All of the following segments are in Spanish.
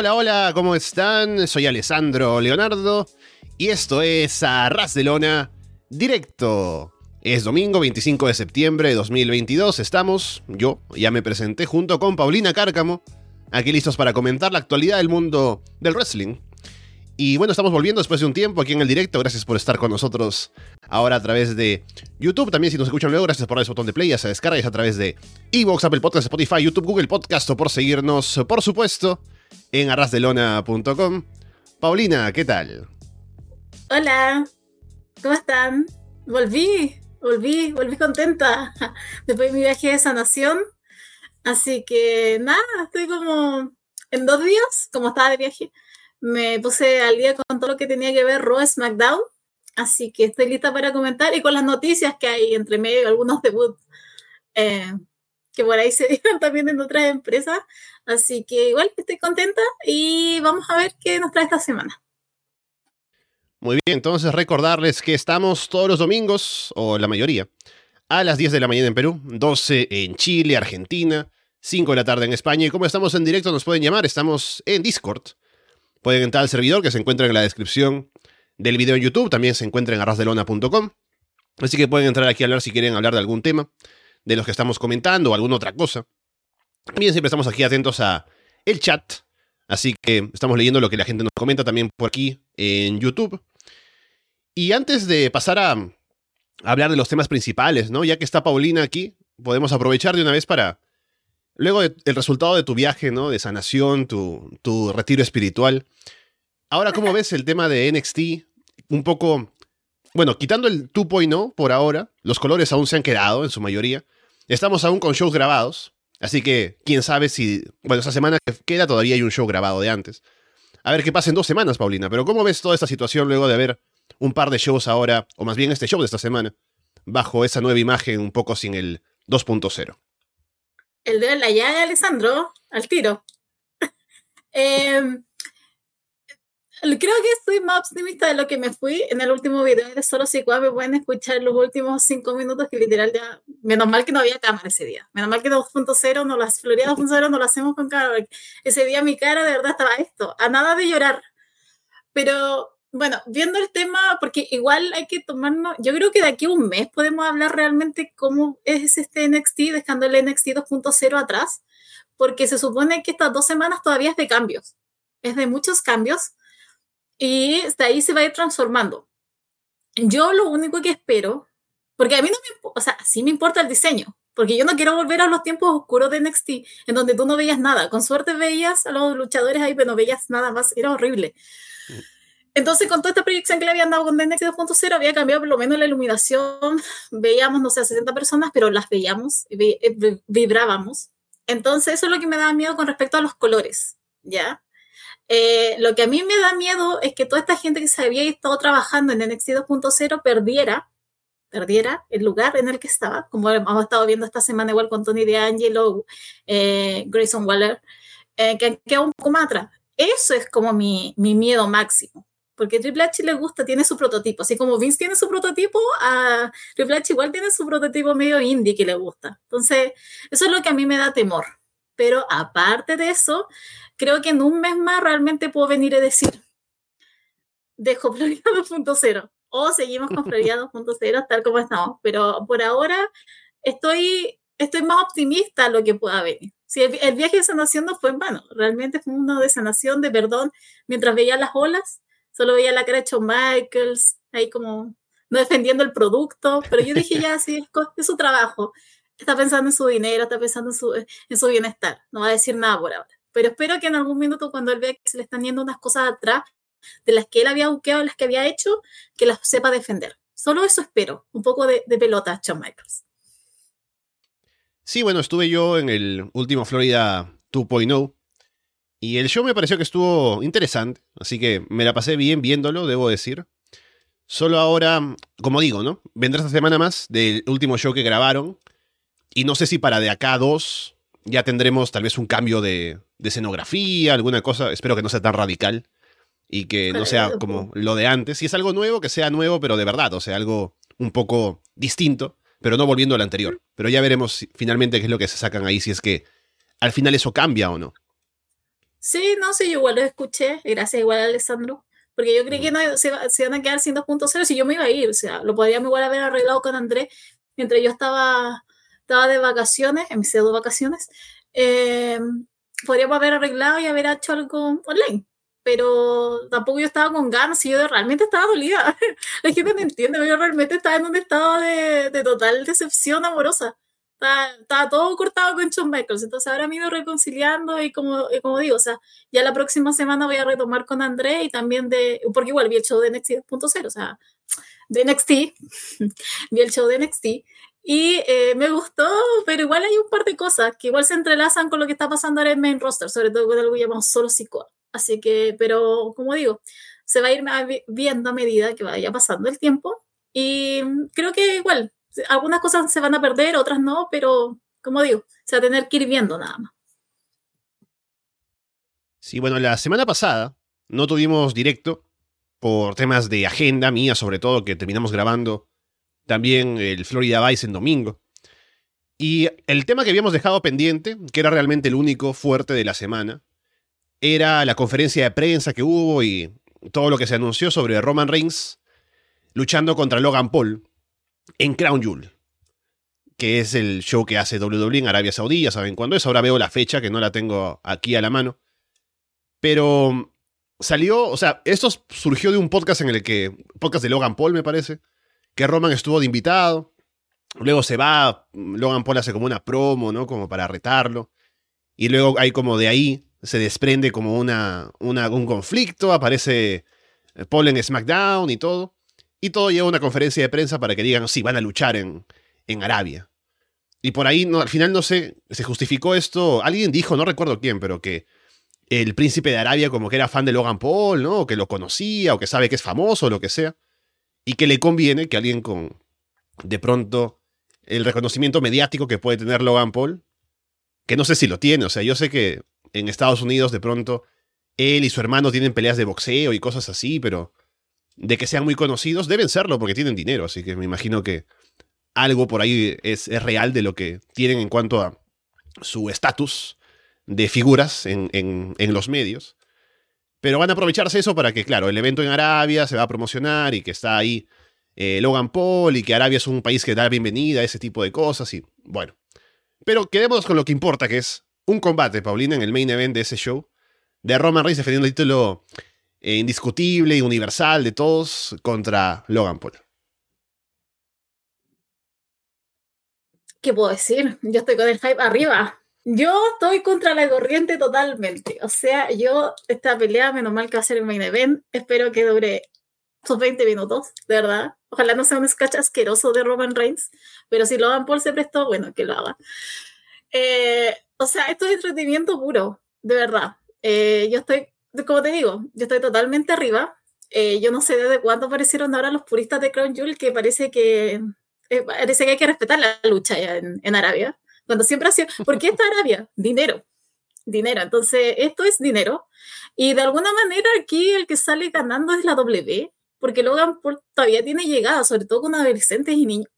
Hola, hola, ¿cómo están? Soy Alessandro Leonardo y esto es Arras de Lona Directo. Es domingo 25 de septiembre de 2022. Estamos, yo ya me presenté junto con Paulina Cárcamo, aquí listos para comentar la actualidad del mundo del wrestling. Y bueno, estamos volviendo después de un tiempo aquí en el directo. Gracias por estar con nosotros ahora a través de YouTube. También si nos escuchan luego, gracias por darle ese botón de play, ya se descarga a través de Evox, Apple Podcast, Spotify, YouTube, Google Podcast o por seguirnos, por supuesto, en arrasdelona.com. Paulina, ¿qué tal? Hola, ¿cómo están? Volví, volví, volví contenta después de mi viaje de sanación. Así que nada, estoy como en dos días, como estaba de viaje me puse al día con todo lo que tenía que ver Raw SmackDown, así que estoy lista para comentar y con las noticias que hay entre medio, algunos debuts eh, que por ahí se dieron también en otras empresas, así que igual estoy contenta y vamos a ver qué nos trae esta semana. Muy bien, entonces recordarles que estamos todos los domingos, o la mayoría, a las 10 de la mañana en Perú, 12 en Chile, Argentina, 5 de la tarde en España. Y como estamos en directo, nos pueden llamar, estamos en Discord. Pueden entrar al servidor que se encuentra en la descripción del video en YouTube, también se encuentra en arrasdelona.com. Así que pueden entrar aquí a hablar si quieren hablar de algún tema, de los que estamos comentando o alguna otra cosa. También siempre estamos aquí atentos a el chat, así que estamos leyendo lo que la gente nos comenta también por aquí en YouTube. Y antes de pasar a hablar de los temas principales, ¿no? Ya que está Paulina aquí, podemos aprovechar de una vez para Luego del resultado de tu viaje, ¿no? De sanación, tu, tu retiro espiritual. Ahora, ¿cómo ves el tema de NXT? Un poco, bueno, quitando el 2.0 por ahora, los colores aún se han quedado en su mayoría. Estamos aún con shows grabados, así que quién sabe si, bueno, esa semana que queda todavía hay un show grabado de antes. A ver qué pasa en dos semanas, Paulina, pero ¿cómo ves toda esta situación luego de ver un par de shows ahora, o más bien este show de esta semana, bajo esa nueva imagen un poco sin el 2.0? el de la llaga, Alessandro, al tiro. Em, creo que estoy más optimista de lo que me fui en el último video de Solo si me pueden escuchar los últimos cinco minutos que literal ya, menos mal que no había cámara ese día, menos mal que 2.0 no las Florida 2.0 no lo hacemos con cámara, ese día mi cara de verdad estaba esto, a nada de llorar, pero bueno, viendo el tema, porque igual hay que tomarnos, yo creo que de aquí a un mes podemos hablar realmente cómo es este NXT, dejando el NXT 2.0 atrás, porque se supone que estas dos semanas todavía es de cambios, es de muchos cambios, y de ahí se va a ir transformando. Yo lo único que espero, porque a mí no me, o sea, sí me importa el diseño, porque yo no quiero volver a los tiempos oscuros de NXT, en donde tú no veías nada, con suerte veías a los luchadores ahí, pero no veías nada más, era horrible. Entonces, con toda esta proyección que le habían dado con DNX 2.0, había cambiado por lo menos la iluminación. Veíamos, no sé, a 60 personas, pero las veíamos, eh, vibrábamos. Entonces, eso es lo que me da miedo con respecto a los colores, ¿ya? Eh, lo que a mí me da miedo es que toda esta gente que se había estado trabajando en NXT 2.0 perdiera, perdiera el lugar en el que estaba, como hemos estado viendo esta semana igual con Tony DeAngelo, eh, Grayson Waller, eh, que quedado un poco más atrás. Eso es como mi, mi miedo máximo porque Triple H le gusta, tiene su prototipo. Así como Vince tiene su prototipo, a Triple H igual tiene su prototipo medio indie que le gusta. Entonces, eso es lo que a mí me da temor. Pero aparte de eso, creo que en un mes más realmente puedo venir a decir, dejo Florida 2.0 o seguimos con Florida 2.0 tal como estamos. Pero por ahora estoy, estoy más optimista a lo que pueda venir. Si el, viaje de sanación no fue en vano, realmente fue uno de sanación, de perdón, mientras veía las olas solo veía la cara de Shawn Michaels, ahí como no defendiendo el producto, pero yo dije ya, sí, es, su trabajo, está pensando en su dinero, está pensando en su, en su bienestar, no va a decir nada por ahora. Pero espero que en algún minuto cuando él vea que se le están yendo unas cosas atrás de las que él había buqueado, las que había hecho, que las sepa defender. Solo eso espero, un poco de, de pelota, Shawn Michaels. Sí, bueno, estuve yo en el último Florida 2.0 y el show me pareció que estuvo interesante, así que me la pasé bien viéndolo, debo decir. Solo ahora, como digo, ¿no? Vendrá esta semana más del último show que grabaron. Y no sé si para de acá a dos ya tendremos tal vez un cambio de, escenografía, alguna cosa. Espero que no sea tan radical y que no sea como lo de antes. Si es algo nuevo, que sea nuevo, pero de verdad, o sea, algo un poco distinto, pero no volviendo al anterior. Pero ya veremos finalmente qué es lo que se sacan ahí, si es que al final eso cambia o no. Sí, no sé, yo igual lo escuché, gracias igual a Alessandro, porque yo creí que no se, se iban a quedar sin 2.0 si yo me iba a ir, o sea, lo podríamos igual haber arreglado con Andrés mientras yo estaba, estaba de vacaciones, en mis pseudo vacaciones, eh, podríamos haber arreglado y haber hecho algo online. Pero tampoco yo estaba con ganas y yo realmente estaba dolida. La gente no entiende, yo realmente estaba en un estado de, de total decepción amorosa. Estaba, todo cortado con Shawn Michaels. Entonces ahora me he ido reconciliando y como, como digo, o sea, ya la próxima semana voy a retomar con André y también de, porque igual vi el show de NXT 2.0, o sea, de NXT, vi el show de NXT y eh, me gustó, pero igual hay un par de cosas que igual se entrelazan con lo que está pasando ahora en main roster, sobre todo con algo que llamamos solo psico. Así que, pero como digo, se va a ir viendo a medida que vaya pasando el tiempo y creo que igual algunas cosas se van a perder, otras no, pero como digo, se va a tener que ir viendo nada más. Sí, bueno, la semana pasada no tuvimos directo por temas de agenda mía, sobre todo, que terminamos grabando también el Florida Vice en domingo. Y el tema que habíamos dejado pendiente, que era realmente el único fuerte de la semana, era la conferencia de prensa que hubo y todo lo que se anunció sobre Roman Reigns luchando contra Logan Paul en Crown Jewel, que es el show que hace WWE en Arabia Saudí, ya saben cuándo es, ahora veo la fecha que no la tengo aquí a la mano. Pero salió, o sea, esto surgió de un podcast en el que, podcast de Logan Paul me parece, que Roman estuvo de invitado, luego se va, Logan Paul hace como una promo, ¿no? Como para retarlo, y luego hay como de ahí, se desprende como una, un conflicto, aparece Paul en SmackDown y todo. Y todo lleva a una conferencia de prensa para que digan, sí, van a luchar en, en Arabia. Y por ahí, no, al final no sé, se justificó esto, alguien dijo, no recuerdo quién, pero que el príncipe de Arabia como que era fan de Logan Paul, ¿no? O que lo conocía, o que sabe que es famoso, o lo que sea. Y que le conviene que alguien con, de pronto, el reconocimiento mediático que puede tener Logan Paul, que no sé si lo tiene, o sea, yo sé que en Estados Unidos de pronto él y su hermano tienen peleas de boxeo y cosas así, pero de que sean muy conocidos, deben serlo porque tienen dinero, así que me imagino que algo por ahí es, real de lo que tienen en cuanto a su estatus de figuras en, los medios. Pero van a aprovecharse eso para que, claro, el evento en Arabia se va a promocionar y que está ahí eh, Logan Paul y que Arabia es un país que da bienvenida a ese tipo de cosas y bueno. Pero quedémonos con lo que importa, que es un combate, Paulina, en el main event de ese show, de Roman Reigns defendiendo el título eh, indiscutible y universal de todos contra Logan Paul. ¿Qué puedo decir? Yo estoy con el hype arriba. Yo estoy contra la corriente totalmente. O sea, yo esta pelea, menos mal que va a ser el main event, espero que dure sus 20 minutos, de verdad. Ojalá no sea un sketch asqueroso de Roman Reigns, pero si Logan Paul se prestó, bueno, que lo haga. Eh, o sea, esto es entretenimiento puro, de verdad. Eh, yo estoy como te digo, yo estoy totalmente arriba. Eh, yo no sé desde cuándo aparecieron ahora los puristas de Crown Jewel que parece que, parece que hay que respetar la lucha en, en, Arabia. Cuando siempre ha sido, ¿por qué está Arabia? Dinero. Dinero. Entonces, esto es dinero. Y de alguna manera aquí el que sale ganando es la W, porque Logan todavía tiene llegada, sobre todo con adolescentes y niños.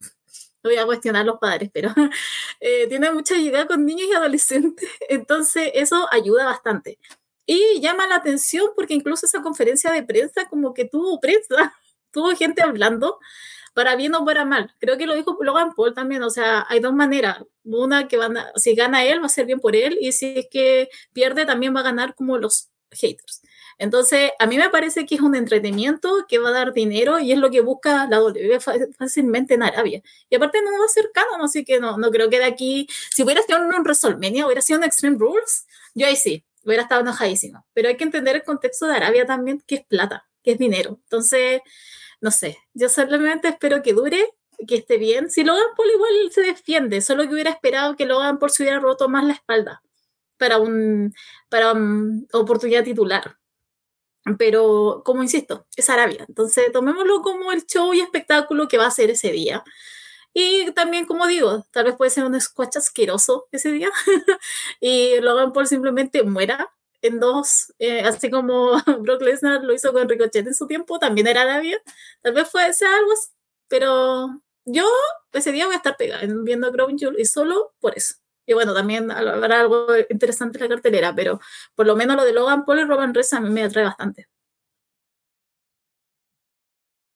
No voy a cuestionar a los padres, pero eh, tiene mucha llegada con niños y adolescentes. Entonces, eso ayuda bastante. Y llama la atención porque incluso esa conferencia de prensa como que tuvo prensa, tuvo gente hablando, para bien o para mal. Creo que lo dijo Logan Paul también, o sea, hay dos maneras. Una que van a, si gana él va a ser bien por él y si es que pierde también va a ganar como los haters. Entonces, a mí me parece que es un entretenimiento que va a dar dinero y es lo que busca la W fácilmente en Arabia. Y aparte no va a ser canon, así que no, no creo que de aquí, si hubiera sido un WrestleMania, hubiera sido un Extreme Rules, yo ahí sí, hubiera estado enojadísima. Pero hay que entender el contexto de Arabia también, que es plata, que es dinero. Entonces, no sé, yo solamente espero que dure, que esté bien. Si Logan Paul igual se defiende, solo que hubiera esperado que Logan Paul se hubiera roto más la espalda para un para oportunidad titular. Pero, como insisto, es Arabia. Entonces, tomémoslo como el show y espectáculo que va a ser ese día. Y también, como digo, tal vez puede ser un squash asqueroso ese día y Logan Paul simplemente muera en dos, eh, así como Brock Lesnar lo hizo con Ricochet en su tiempo, también era Arabia. Tal vez puede ser algo pero yo ese día voy a estar pegada viendo a Crown Jewel y solo por eso. Y bueno, también habrá algo interesante en la cartelera, pero por lo menos lo de Logan Paul y Roman Reigns a mí me atrae bastante.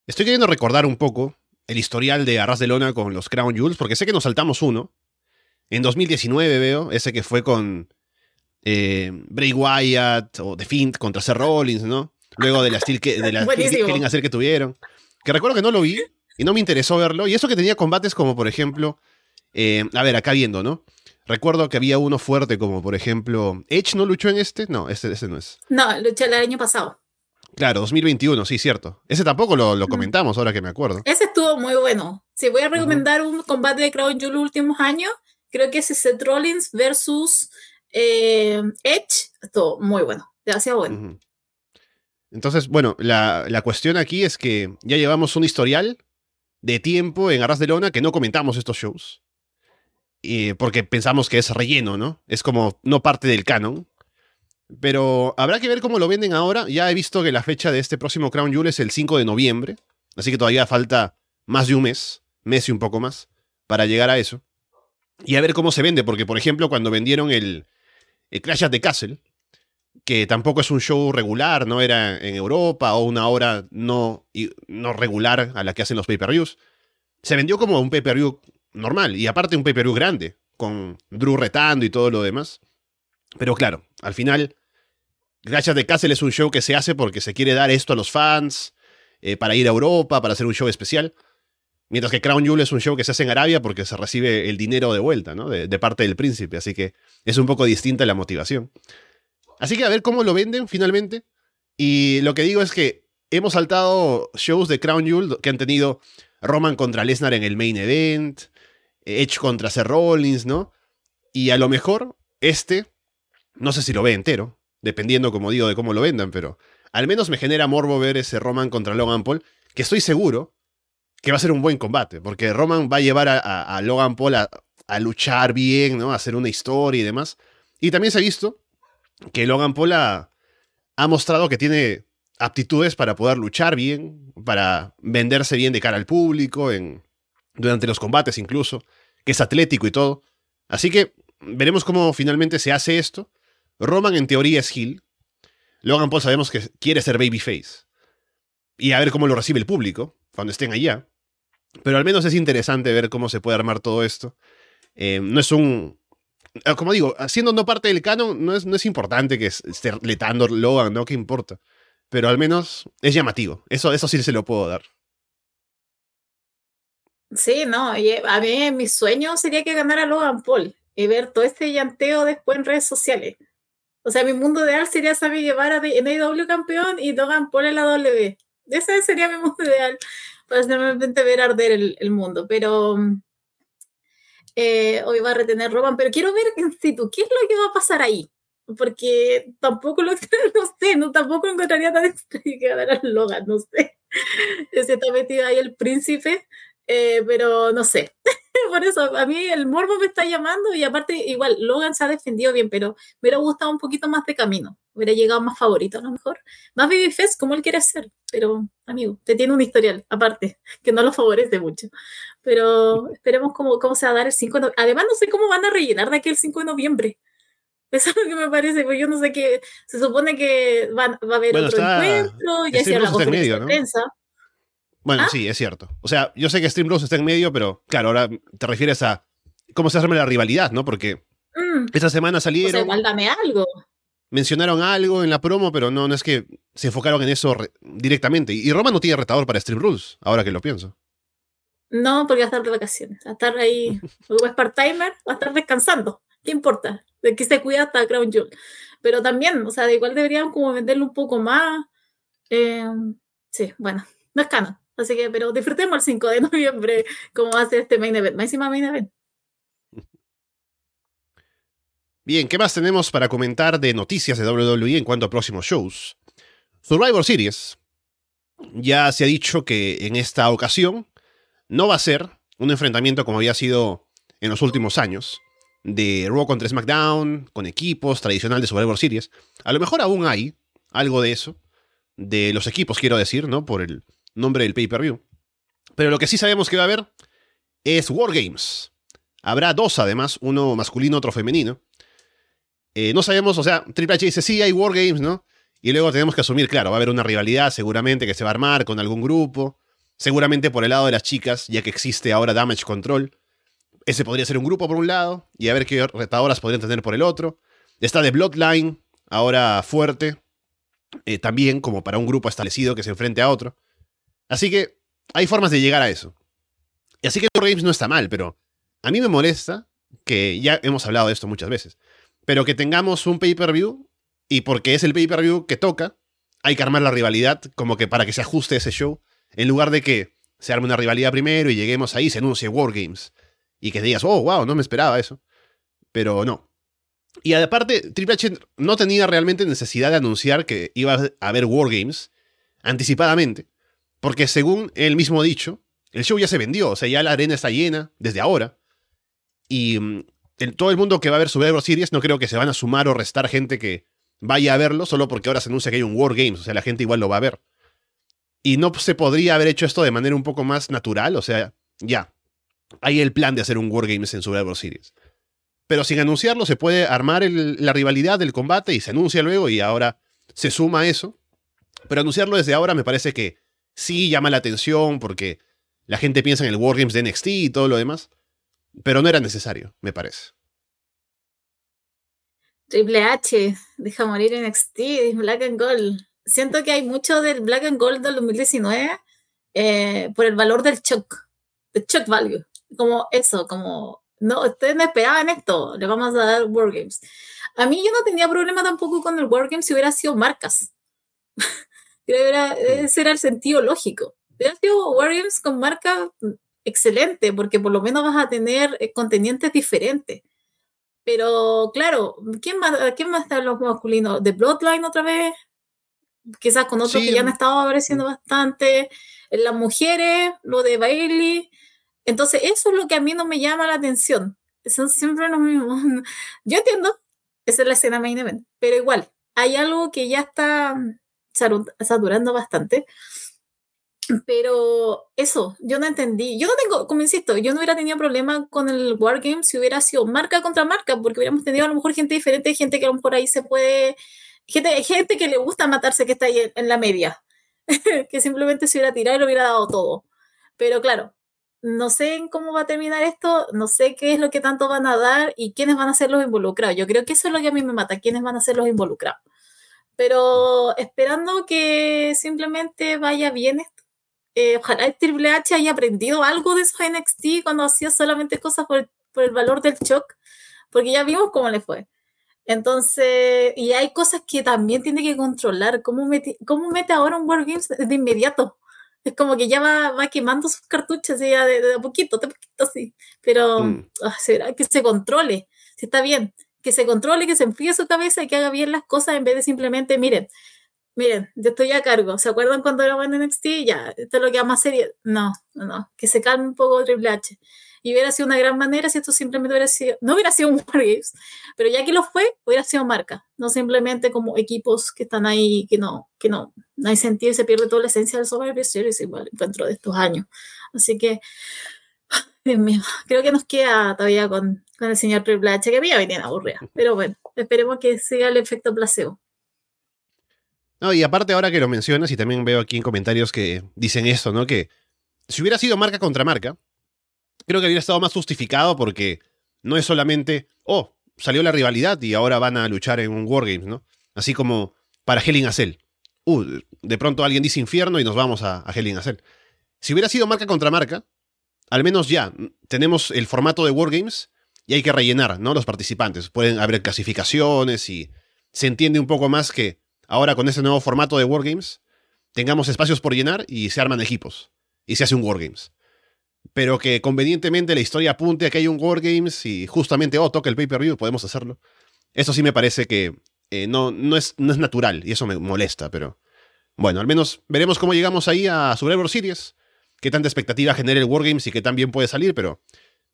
Estoy queriendo recordar un poco el historial de Arras de Lona con los Crown Jewels, porque sé que nos saltamos uno. En 2019 veo, ese que fue con eh, Bray Wyatt o The Fint contra Seth Rollins, ¿no? Luego de la Steel que, de la Killing hacer que tuvieron. Que recuerdo que no lo vi y no me interesó verlo. Y eso que tenía combates como, por ejemplo, eh, a ver, acá viendo, ¿no? Recuerdo que había uno fuerte como, por ejemplo, Edge no luchó en este. No, este, ese no es. No, luché el año pasado. Claro, 2021, sí, cierto. Ese tampoco lo, comentamos ahora que me acuerdo. Ese estuvo muy bueno. Si voy a recomendar un combate de Crown Jewel los últimos años, creo que es Seth Rollins versus eh, Edge. Estuvo muy bueno, demasiado bueno. Entonces, bueno, la, la, cuestión aquí es que ya llevamos un historial de tiempo en Arras de Lona que no comentamos estos shows. porque pensamos que es relleno, ¿no? Es como no parte del canon. Pero habrá que ver cómo lo venden ahora. Ya he visto que la fecha de este próximo Crown Jewel es el 5 de noviembre. Así que todavía falta más de un mes, mes y un poco más, para llegar a eso. Y a ver cómo se vende, porque por ejemplo cuando vendieron el, el Crash at the Castle, que tampoco es un show regular, no era en Europa o una hora no, no regular a la que hacen los pay-per-views, se vendió como un pay-per-view normal y aparte un pay-per-view grande, con Drew retando y todo lo demás. Pero claro, al final, Gracias de Castle es un show que se hace porque se quiere dar esto a los fans, eh, para ir a Europa, para hacer un show especial. Mientras que Crown Jewel es un show que se hace en Arabia porque se recibe el dinero de vuelta, ¿no? De, parte del príncipe. Así que es un poco distinta la motivación. Así que a ver cómo lo venden finalmente. Y lo que digo es que hemos saltado shows de Crown Jewel que han tenido Roman contra Lesnar en el main event, Edge contra Seth Rollins, ¿no? Y a lo mejor este no sé si lo ve entero, dependiendo, como digo, de cómo lo vendan, pero al menos me genera morbo ver ese Roman contra Logan Paul, que estoy seguro que va a ser un buen combate, porque Roman va a llevar a, Logan Paul a, luchar bien, ¿no? A hacer una historia y demás. Y también se ha visto que Logan Paul ha, mostrado que tiene aptitudes para poder luchar bien, para venderse bien de cara al público, en, durante los combates incluso, que es atlético y todo. Así que veremos cómo finalmente se hace esto. Roman en teoría es Hill. Logan Paul sabemos que quiere ser babyface. Y a ver cómo lo recibe el público cuando estén allá. Pero al menos es interesante ver cómo se puede armar todo esto. Eh, no es un... Ah, como digo, siendo no parte del canon, no es, no es importante que esté letando Logan, ¿no? ¿Qué importa? Pero al menos es llamativo. Eso, eso sí se lo puedo dar. Sí, no, a mí mi sueño sería que ganara Logan Paul y ver todo este llanteo después en redes sociales. O sea, mi mundo ideal sería saber llevar a NAW campeón y Logan Paul en la W. Ese sería mi mundo ideal para simplemente ver arder el, mundo. Pero eh, hoy va a retener Roman, pero quiero ver en situ qué es lo que va a pasar ahí. Porque tampoco lo no sé, no, tampoco encontraría tan extraño que a Logan, no sé. Se está metido ahí el príncipe, eh, pero no sé. Por eso, a mí el morbo me está llamando y aparte, igual, Logan se ha defendido bien, pero me hubiera gustado un poquito más de camino. Hubiera llegado más favorito a lo mejor. Más Babyface como él quiere ser, pero amigo, te tiene un historial aparte, que no lo favorece mucho. Pero esperemos cómo, cómo se va a dar el 5 de noviembre. Además, no sé cómo van a rellenar de aquí el 5 de noviembre. Eso es lo que me parece, porque yo no sé qué. Se supone que va a haber otro encuentro, ya sea la conferencia de prensa. Bueno, ¿Ah? sí, es cierto. O sea, yo sé que Stream está en medio, pero claro, ahora te refieres a cómo se arma la rivalidad, ¿no? Porque mm. esta semana salieron. O sea, igual dame algo. Mencionaron algo en la promo, pero no, no es que se enfocaron en eso directamente. Y Roma no tiene retador para Stream Rules, ahora que lo pienso. No, porque va a estar de vacaciones. Va a estar ahí, o es part-timer, va a estar descansando. ¿Qué importa? De que se cuida hasta Crown Jewel. Pero también, o sea, de igual deberían como venderlo un poco más. Eh, sí, bueno, no es canon. Así que, pero disfrutemos el 5 de noviembre como hace este main event. Máxima main event. Bien, ¿qué más tenemos para comentar de noticias de WWE en cuanto a próximos shows? Survivor Series. Ya se ha dicho que en esta ocasión no va a ser un enfrentamiento como había sido en los últimos años, de Raw contra SmackDown, con equipos, tradicional de Survivor Series. A lo mejor aún hay algo de eso, de los equipos, quiero decir, ¿no? Por el nombre del pay-per-view. Pero lo que sí sabemos que va a haber es Wargames. Habrá dos además, uno masculino, otro femenino. Eh, no sabemos, o sea, Triple H dice, sí, hay Wargames, ¿no? Y luego tenemos que asumir, claro, va a haber una rivalidad seguramente que se va a armar con algún grupo. Seguramente por el lado de las chicas, ya que existe ahora Damage Control. Ese podría ser un grupo por un lado y a ver qué retadoras podrían tener por el otro. Está de Bloodline, ahora fuerte. Eh, también como para un grupo establecido que se enfrente a otro. Así que hay formas de llegar a eso. Y así que Games no está mal, pero a mí me molesta que ya hemos hablado de esto muchas veces. Pero que tengamos un pay-per-view y porque es el pay-per-view que toca, hay que armar la rivalidad como que para que se ajuste ese show, en lugar de que se arme una rivalidad primero y lleguemos ahí, se anuncie Wargames y que digas, oh, wow, no me esperaba eso. Pero no. Y aparte, Triple H no tenía realmente necesidad de anunciar que iba a haber Wargames anticipadamente, porque según él mismo dicho, el show ya se vendió, o sea, ya la arena está llena desde ahora. Y mm, todo el mundo que va a ver Survivor Series no creo que se van a sumar o restar gente que vaya a verlo solo porque ahora se anuncia que hay un Wargames, o sea, la gente igual lo va a ver. Y no se podría haber hecho esto de manera un poco más natural, o sea, ya, hay el plan de hacer un Wargames en Survivor Series. Pero sin anunciarlo se puede armar la rivalidad del combate y se anuncia luego y ahora se suma a eso. Pero anunciarlo desde ahora me parece que sí llama la atención porque la gente piensa en el Wargames de NXT y todo lo demás. Pero no era necesario, me parece. Triple H, deja morir NXT, Black and Gold. Siento que hay mucho del Black and Gold del 2019 eh, por el valor del shock, del shock value. Como eso, como, no, ustedes me esperaban esto, le vamos a dar Wargames. A mí yo no tenía problema tampoco con el Wargames si hubiera sido marcas. ese era el sentido lógico. Hubiera sido Wargames con marca excelente, porque por lo menos vas a tener eh, contendientes diferentes. Pero claro, ¿quién más, ¿quién más está en los masculinos? ¿The Bloodline otra vez? Quizás con otros que ya han estado apareciendo mm. bastante. En las mujeres, lo de Bailey. Entonces, eso es lo que a mí no me llama la atención. Son siempre los mismos. Yo entiendo, esa es la escena main event, pero igual, hay algo que ya está saturando bastante. Pero eso, yo no entendí. Yo no tengo, como insisto, yo no hubiera tenido problema con el Wargame si hubiera sido marca contra marca, porque hubiéramos tenido a lo mejor gente diferente, gente que a lo mejor ahí se puede. Gente, gente que le gusta matarse que está ahí en, la media, que simplemente se hubiera tirado y lo hubiera dado todo. Pero claro, no sé cómo va a terminar esto, no sé qué es lo que tanto van a dar y quiénes van a ser los involucrados. Yo creo que eso es lo que a mí me mata, quiénes van a ser los involucrados. Pero esperando que simplemente vaya bien esto eh, ojalá el Triple H haya aprendido algo de esos NXT cuando hacía solamente cosas por, el valor del shock, porque ya vimos cómo le fue. Entonces, y hay cosas que también tiene que controlar. ¿Cómo mete, cómo mete ahora un World Games de inmediato? Es como que ya va, va quemando sus cartuchos ya de, a poquito, de poquito así. Pero mm. ah, que se controle, si está bien, que se controle, que se enfríe su cabeza y que haga bien las cosas en vez de simplemente, miren, miren, yo estoy a cargo. ¿Se acuerdan cuando era en NXT? Ya, esto es lo que vamos a hacer. No, no, que se calme un poco Triple H. Y hubiera sido una gran manera si esto simplemente hubiera sido, no hubiera sido un Wargames, pero ya que lo fue, hubiera sido marca, no simplemente como equipos que están ahí, que no, que no, no hay sentido y se pierde toda la esencia del Survivor Series igual dentro de estos años. Así que, Dios mío, creo que nos queda todavía con, con el señor Triple H, que a mí ya venía aburrida, pero bueno, esperemos que siga el efecto placebo. No, y aparte ahora que lo mencionas, y también veo aquí en comentarios que dicen esto, ¿no? Que si hubiera sido marca contra marca, creo que hubiera estado más justificado porque no es solamente, oh, salió la rivalidad y ahora van a luchar en un Wargames, ¿no? Así como para Hell in. Uh, de pronto alguien dice infierno y nos vamos a, a Hell. Si hubiera sido marca contra marca, al menos ya tenemos el formato de Wargames y hay que rellenar, ¿no? Los participantes. Pueden haber clasificaciones y se entiende un poco más que ahora con ese nuevo formato de Wargames, tengamos espacios por llenar y se arman equipos. Y se hace un Wargames. Pero que convenientemente la historia apunte a que hay un Wargames y justamente, oh, toca el pay-per-view, podemos hacerlo. Eso sí me parece que eh, no, no, es, no es natural y eso me molesta, pero bueno, al menos veremos cómo llegamos ahí a Survivor Series, qué tanta expectativa genera el Wargames y qué tan bien puede salir, pero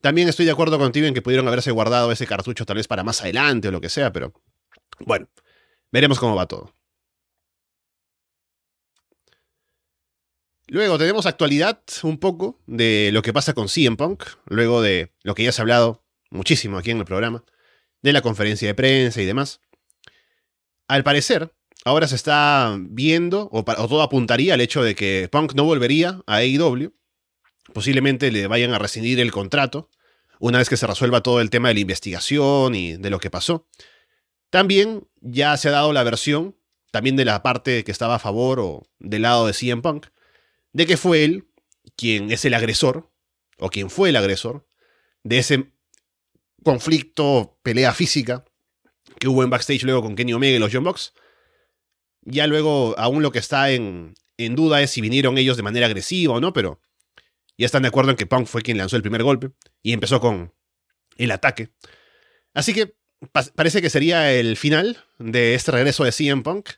también estoy de acuerdo contigo en que pudieron haberse guardado ese cartucho tal vez para más adelante o lo que sea, pero bueno, veremos cómo va todo. Luego tenemos actualidad un poco de lo que pasa con CM Punk, luego de lo que ya se ha hablado muchísimo aquí en el programa, de la conferencia de prensa y demás. Al parecer, ahora se está viendo, o, todo apuntaría al hecho de que Punk no volvería a AEW. Posiblemente le vayan a rescindir el contrato una vez que se resuelva todo el tema de la investigación y de lo que pasó. También ya se ha dado la versión, también de la parte que estaba a favor o del lado de CM Punk, de que fue él quien es el agresor, o quien fue el agresor, de ese conflicto, pelea física que hubo en backstage luego con Kenny Omega y los John Box. Ya luego, aún lo que está en, en duda es si vinieron ellos de manera agresiva o no, pero ya están de acuerdo en que Punk fue quien lanzó el primer golpe y empezó con el ataque. Así que parece que sería el final de este regreso de CM Punk,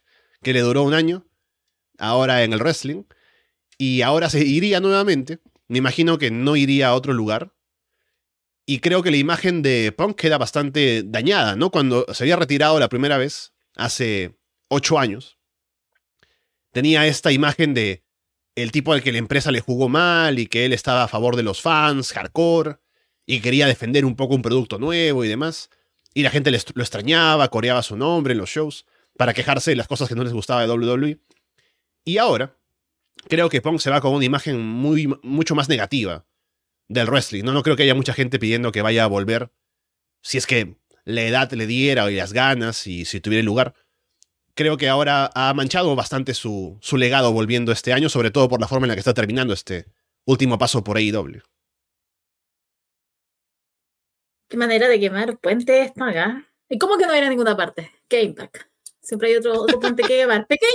que le duró un año, ahora en el wrestling, y ahora se iría nuevamente. Me imagino que no iría a otro lugar. Y creo que la imagen de Punk queda bastante dañada, ¿no? Cuando se había retirado la primera vez, hace ocho años, tenía esta imagen de el tipo al que la empresa le jugó mal y que él estaba a favor de los fans, hardcore, y quería defender un poco un producto nuevo y demás. Y la gente lo extrañaba, coreaba su nombre en los shows para quejarse de las cosas que no les gustaba de WWE. Y ahora, creo que Punk se va con una imagen muy, mucho más negativa del wrestling. ¿no? no creo que haya mucha gente pidiendo que vaya a volver, si es que la edad le diera y las ganas y si tuviera lugar creo que ahora ha manchado bastante su, su, legado volviendo este año, sobre todo por la forma en la que está terminando este último paso por AEW. Qué manera de quemar puentes acá. ¿Y cómo que no era ninguna parte? ¿Qué impact? Siempre hay otro, otro puente que quemar. Pequeño,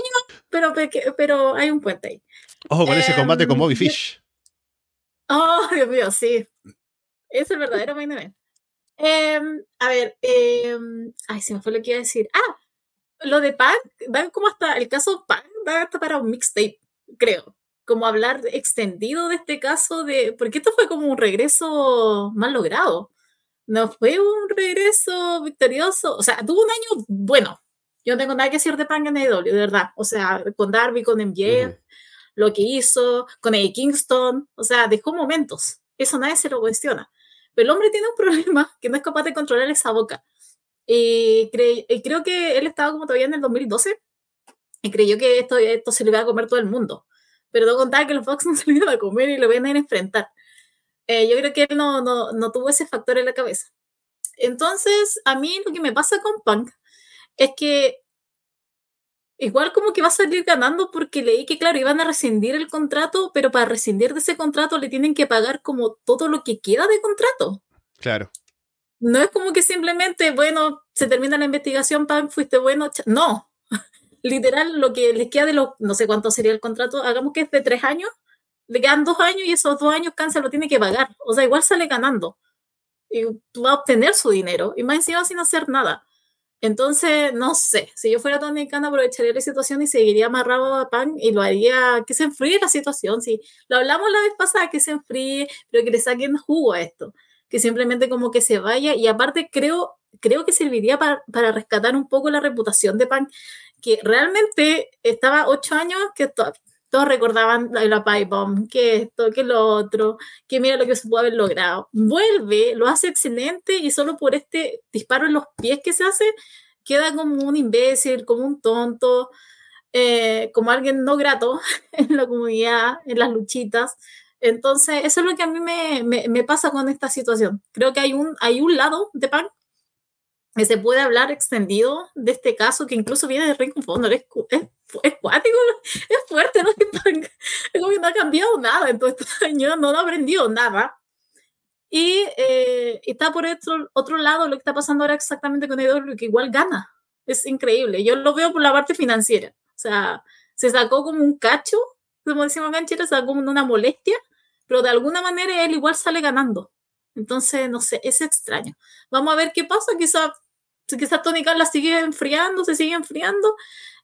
pero, pero hay un puente ahí. Ojo con ese combate con em, Bobby Fish. Oh, Dios mío, sí. Es el verdadero main event. Em, a ver, em, ay, se me fue lo que iba a decir. Ah, lo de Pan, da como hasta, el caso Pan, da hasta para un mixtape, creo. Como hablar extendido de este caso de, porque esto fue como un regreso mal logrado. No fue un regreso victorioso, o sea, tuvo un año bueno. Yo no tengo nada que decir de Pan en AEW, de verdad. O sea, con Darby, con MJF, lo que hizo, con Eddie Kingston, o sea, dejó momentos. Eso nadie se lo cuestiona. Pero el hombre tiene un problema que no es capaz de controlar esa boca. Y, creo que él estaba como todavía en el 2012 y creyó que esto, esto se le iba a comer todo el mundo. Pero no contaba que los Fox no se lo iban a comer y lo iban a enfrentar. Eh, yo creo que él no, no, no, tuvo ese factor en la cabeza. Entonces, a mí lo que me pasa con Punk es que igual como que va a salir ganando porque leí que, claro, iban a rescindir el contrato, pero para rescindir de ese contrato le tienen que pagar como todo lo que queda de contrato. Claro no es como que simplemente, bueno, se termina la investigación, pan, fuiste bueno. No, literal, lo que les queda de los, no sé cuánto sería el contrato, hagamos que es de tres años, le quedan dos años y esos dos años Cáncer lo tiene que pagar. O sea, igual sale ganando. Y va a obtener su dinero. Y más encima sin hacer nada. Entonces, no sé, si yo fuera dominicana aprovecharía la situación y seguiría amarrado a Pan y lo haría que se enfríe la situación. Sí, lo hablamos la vez pasada, que se enfríe, pero que le saquen jugo a esto que simplemente como que se vaya y aparte creo, creo que serviría para, para rescatar un poco la reputación de Pan, que realmente estaba ocho años que todos recordaban la, pipe bomb, que esto, que lo otro, que mira lo que se puede haber logrado. Vuelve, lo hace excelente y solo por este disparo en los pies que se hace, queda como un imbécil, como un tonto, eh, como alguien no grato en la comunidad, en las luchitas. Entonces, eso es lo que a mí me, me, pasa con esta situación. Creo que hay un, hay un lado de Pan se puede hablar extendido de este caso, que incluso viene de Ring Fondo. Es, es, es, cuático, es fuerte, ¿no? no ha cambiado nada en todo estos años, no ha aprendido nada. Y eh, está por otro, otro lado lo que está pasando ahora exactamente con Edor, que igual gana. Es increíble. Yo lo veo por la parte financiera. O sea, se sacó como un cacho, como decimos acá en Chile, sacó como una molestia pero de alguna manera él igual sale ganando. Entonces, no sé, es extraño. Vamos a ver qué pasa, quizá, quizá Tony Khan la sigue enfriando, se sigue enfriando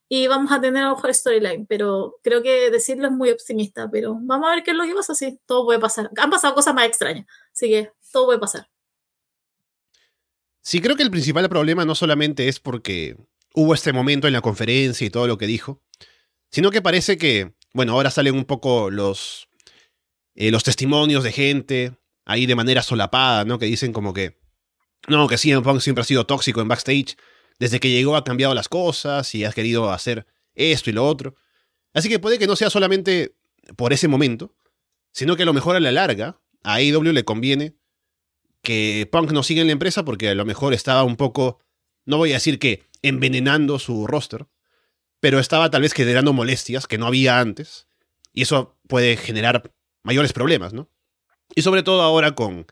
y vamos a tener a mejor storyline, pero creo que decirlo es muy optimista, pero vamos a ver qué es lo que pasa, sí, todo puede pasar. Han pasado cosas más extrañas, así que todo puede pasar. Sí, creo que el principal problema no solamente es porque hubo este momento en la conferencia y todo lo que dijo, sino que parece que, bueno, ahora salen un poco los eh, los testimonios de gente ahí de manera solapada, ¿no? Que dicen como que no, que CM Punk siempre ha sido tóxico en backstage, desde que llegó ha cambiado las cosas y ha querido hacer esto y lo otro. Así que puede que no sea solamente por ese momento, sino que a lo mejor a la larga a AEW le conviene que Punk no siga en la empresa porque a lo mejor estaba un poco, no voy a decir que envenenando su roster, pero estaba tal vez generando molestias que no había antes, y eso puede generar mayores problemas, ¿no? Y sobre todo ahora con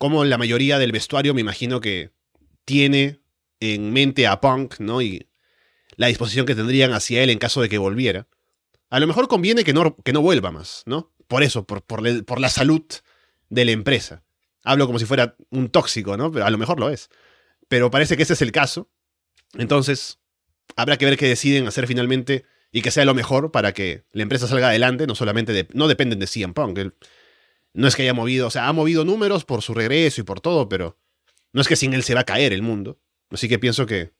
como la mayoría del vestuario me imagino que tiene en mente a Punk, ¿no? Y la disposición que tendrían hacia él en caso de que volviera. A lo mejor conviene que no, que no vuelva más, ¿no? Por eso, por, por, la salud de la empresa. Hablo como si fuera un tóxico, ¿no? Pero a lo mejor lo es. Pero parece que ese es el caso. Entonces, habrá que ver qué deciden hacer finalmente y que sea lo mejor para que la empresa salga adelante. No solamente de, no dependen de CM Punk. No es que haya movido, o sea, ha movido números por su regreso y por todo, pero no es que sin él se va a caer el mundo. Así que pienso que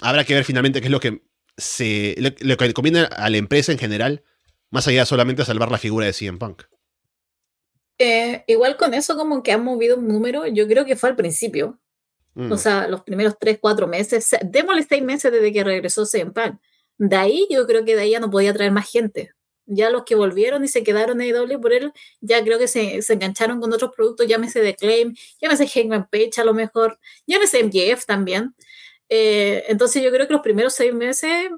habrá que ver finalmente qué es lo que se lo, que conviene a la empresa en general, más allá de solamente salvar la figura de CM Punk. Eh, igual con eso como que han movido un número, yo creo que fue al principio. Mm. O sea, los primeros tres, cuatro meses, démosle seis meses desde que regresó CM Punk. De ahí yo creo que de ahí ya no podía traer más gente. Ya los que volvieron y se quedaron en AEW por él, ya creo que se, se engancharon con otros productos, llámese The Claim, llámese Hangman Page a lo mejor, llámese MJF también. Eh, entonces yo creo que los primeros seis meses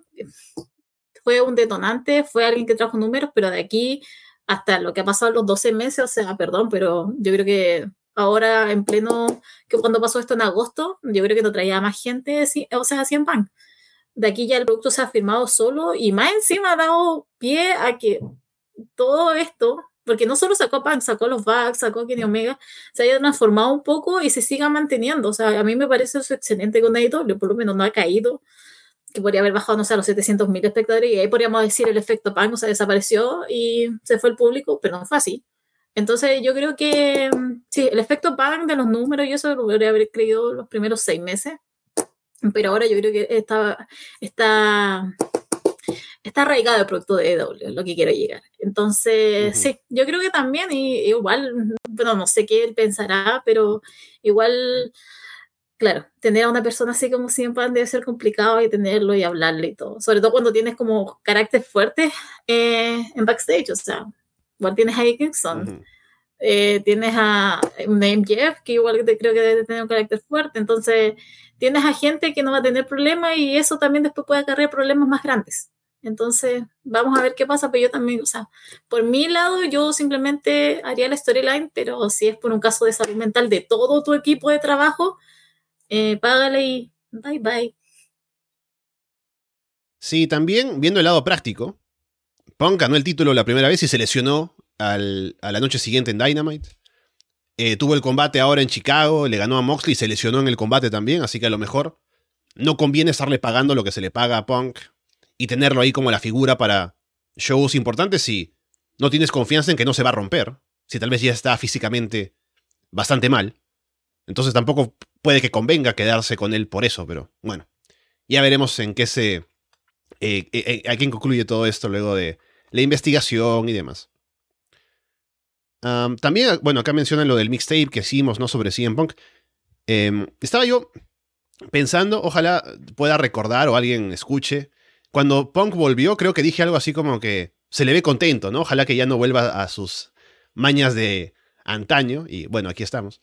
fue un detonante, fue alguien que trajo números, pero de aquí hasta lo que ha pasado en los 12 meses, o sea, perdón, pero yo creo que ahora en pleno, que cuando pasó esto en agosto, yo creo que no traía más gente, o sea, 100 pan. De aquí ya el producto se ha firmado solo y más encima ha dado pie a que todo esto, porque no solo sacó Punk, sacó los Bugs, sacó Kenny Omega, se haya transformado un poco y se siga manteniendo. O sea, a mí me parece eso excelente con AEW, por lo menos no ha caído que podría haber bajado, no sé, a los 700.000 espectadores, y ahí podríamos decir el efecto pan, o sea, desapareció y se fue el público, pero no fue así. Entonces yo creo que mm, sí, el efecto pan de los números, yo eso lo podría haber creído los primeros seis meses, pero ahora yo creo que está, está, está arraigado el producto de EW, lo que quiero llegar. Entonces, sí, yo creo que también, y, igual, bueno, no sé qué él pensará, pero igual claro, tener a una persona así como siempre debe ser complicado y tenerlo y hablarle y todo. Sobre todo cuando tienes como carácter fuerte eh, en backstage. O sea, igual tienes a Dickinson, eh, tienes a Name Jeff, que igual creo que debe tener un carácter fuerte. Entonces, tienes a gente que no va a tener problemas y eso también después puede acarrear problemas más grandes. Entonces, vamos a ver qué pasa, pero yo también, o sea, por mi lado, yo simplemente haría la storyline, pero si es por un caso de salud mental de todo tu equipo de trabajo, eh, págale y bye bye. Sí, también viendo el lado práctico, Punk ganó el título la primera vez y se lesionó a la noche siguiente en Dynamite. Eh, tuvo el combate ahora en Chicago, le ganó a Moxley se lesionó en el combate también, así que a lo mejor no conviene estarle pagando lo que se le paga a Punk y tenerlo ahí como la figura para shows importantes si no tienes confianza en que no se va a romper, si tal vez ya está físicamente bastante mal. Entonces tampoco puede que convenga quedarse con él por eso, pero bueno, ya veremos en qué se... Eh, eh, a quién concluye todo esto luego de la investigación y demás. También, bueno, acá mencionan lo del mixtape que hicimos, ¿no? Sobre CM Punk. Em, estaba yo pensando, ojalá pueda recordar o alguien escuche. Cuando Punk volvió, creo que dije algo así como que se le ve contento, ¿no? Ojalá que ya no vuelva a sus mañas de antaño. Y bueno, aquí estamos.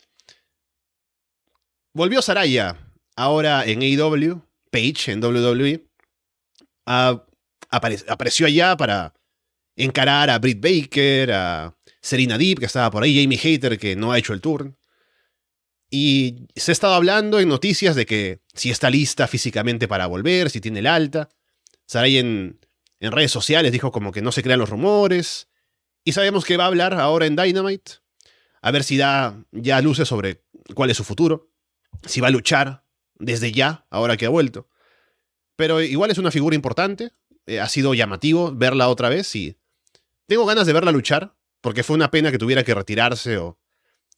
Volvió Saraya, ahora en AEW, Page en WWE. apareció allá para encarar a Britt Baker, a Serena Deep, que estaba por ahí, Jamie Hater, que no ha hecho el tour. Y se ha estado hablando en noticias de que si está lista físicamente para volver, si tiene el alta. Saraya en, en redes sociales dijo como que no se crean los rumores. Y sabemos que va a hablar ahora en Dynamite. A ver si da ya luces sobre cuál es su futuro si va a luchar desde ya, ahora que ha vuelto. Pero igual es una figura importante, eh, ha sido llamativo verla otra vez y tengo ganas de verla luchar, porque fue una pena que tuviera que retirarse o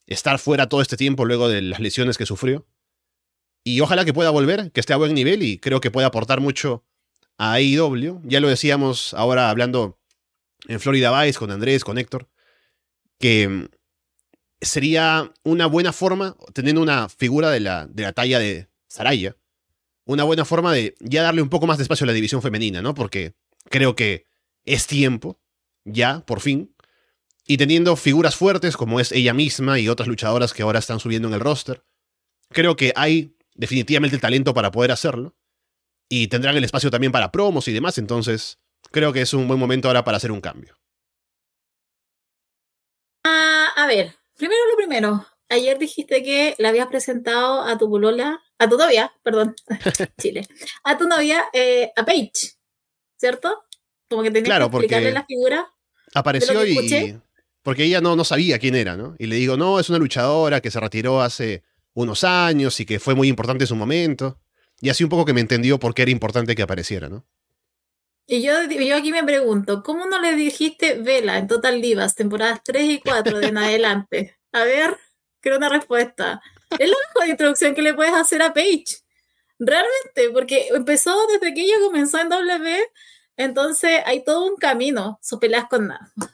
estar fuera todo este tiempo luego de las lesiones que sufrió. Y ojalá que pueda volver, que esté a buen nivel y creo que puede aportar mucho a AEW. Ya lo decíamos ahora hablando en Florida Vice con Andrés, con Héctor, que sería una buena forma, teniendo una figura de la, de la talla de Saraya, una buena forma de ya darle un poco más de espacio a la división femenina, ¿no? Porque creo que es tiempo, ya, por fin. Y teniendo figuras fuertes como es ella misma y otras luchadoras que ahora están subiendo en el roster, creo que hay definitivamente el talento para poder hacerlo. Y tendrán el espacio también para promos y demás, entonces creo que es un buen momento ahora para hacer un cambio. Ah, a ver, primero lo primero. Ayer dijiste que le habías presentado a tu bolola, a tu novia, perdón, Chile, a tu novia, eh, a Paige, ¿cierto? Como que tenías que explicarle la figura. Apareció y. Porque ella no, no sabía quién era, ¿no? Y le digo, no, es una luchadora que se retiró hace unos años y que fue muy importante en su momento. Y así un poco que me entendió por qué era importante que apareciera, ¿no? Y yo, yo aquí me pregunto, ¿cómo no le dijiste Vela en Total Divas, temporadas 3 y 4 de en adelante? A ver, creo una respuesta. Es la mejor introducción que le puedes hacer a Paige. Realmente, porque empezó desde que ella comenzó en W, entonces hay todo un camino. Sus peleas con,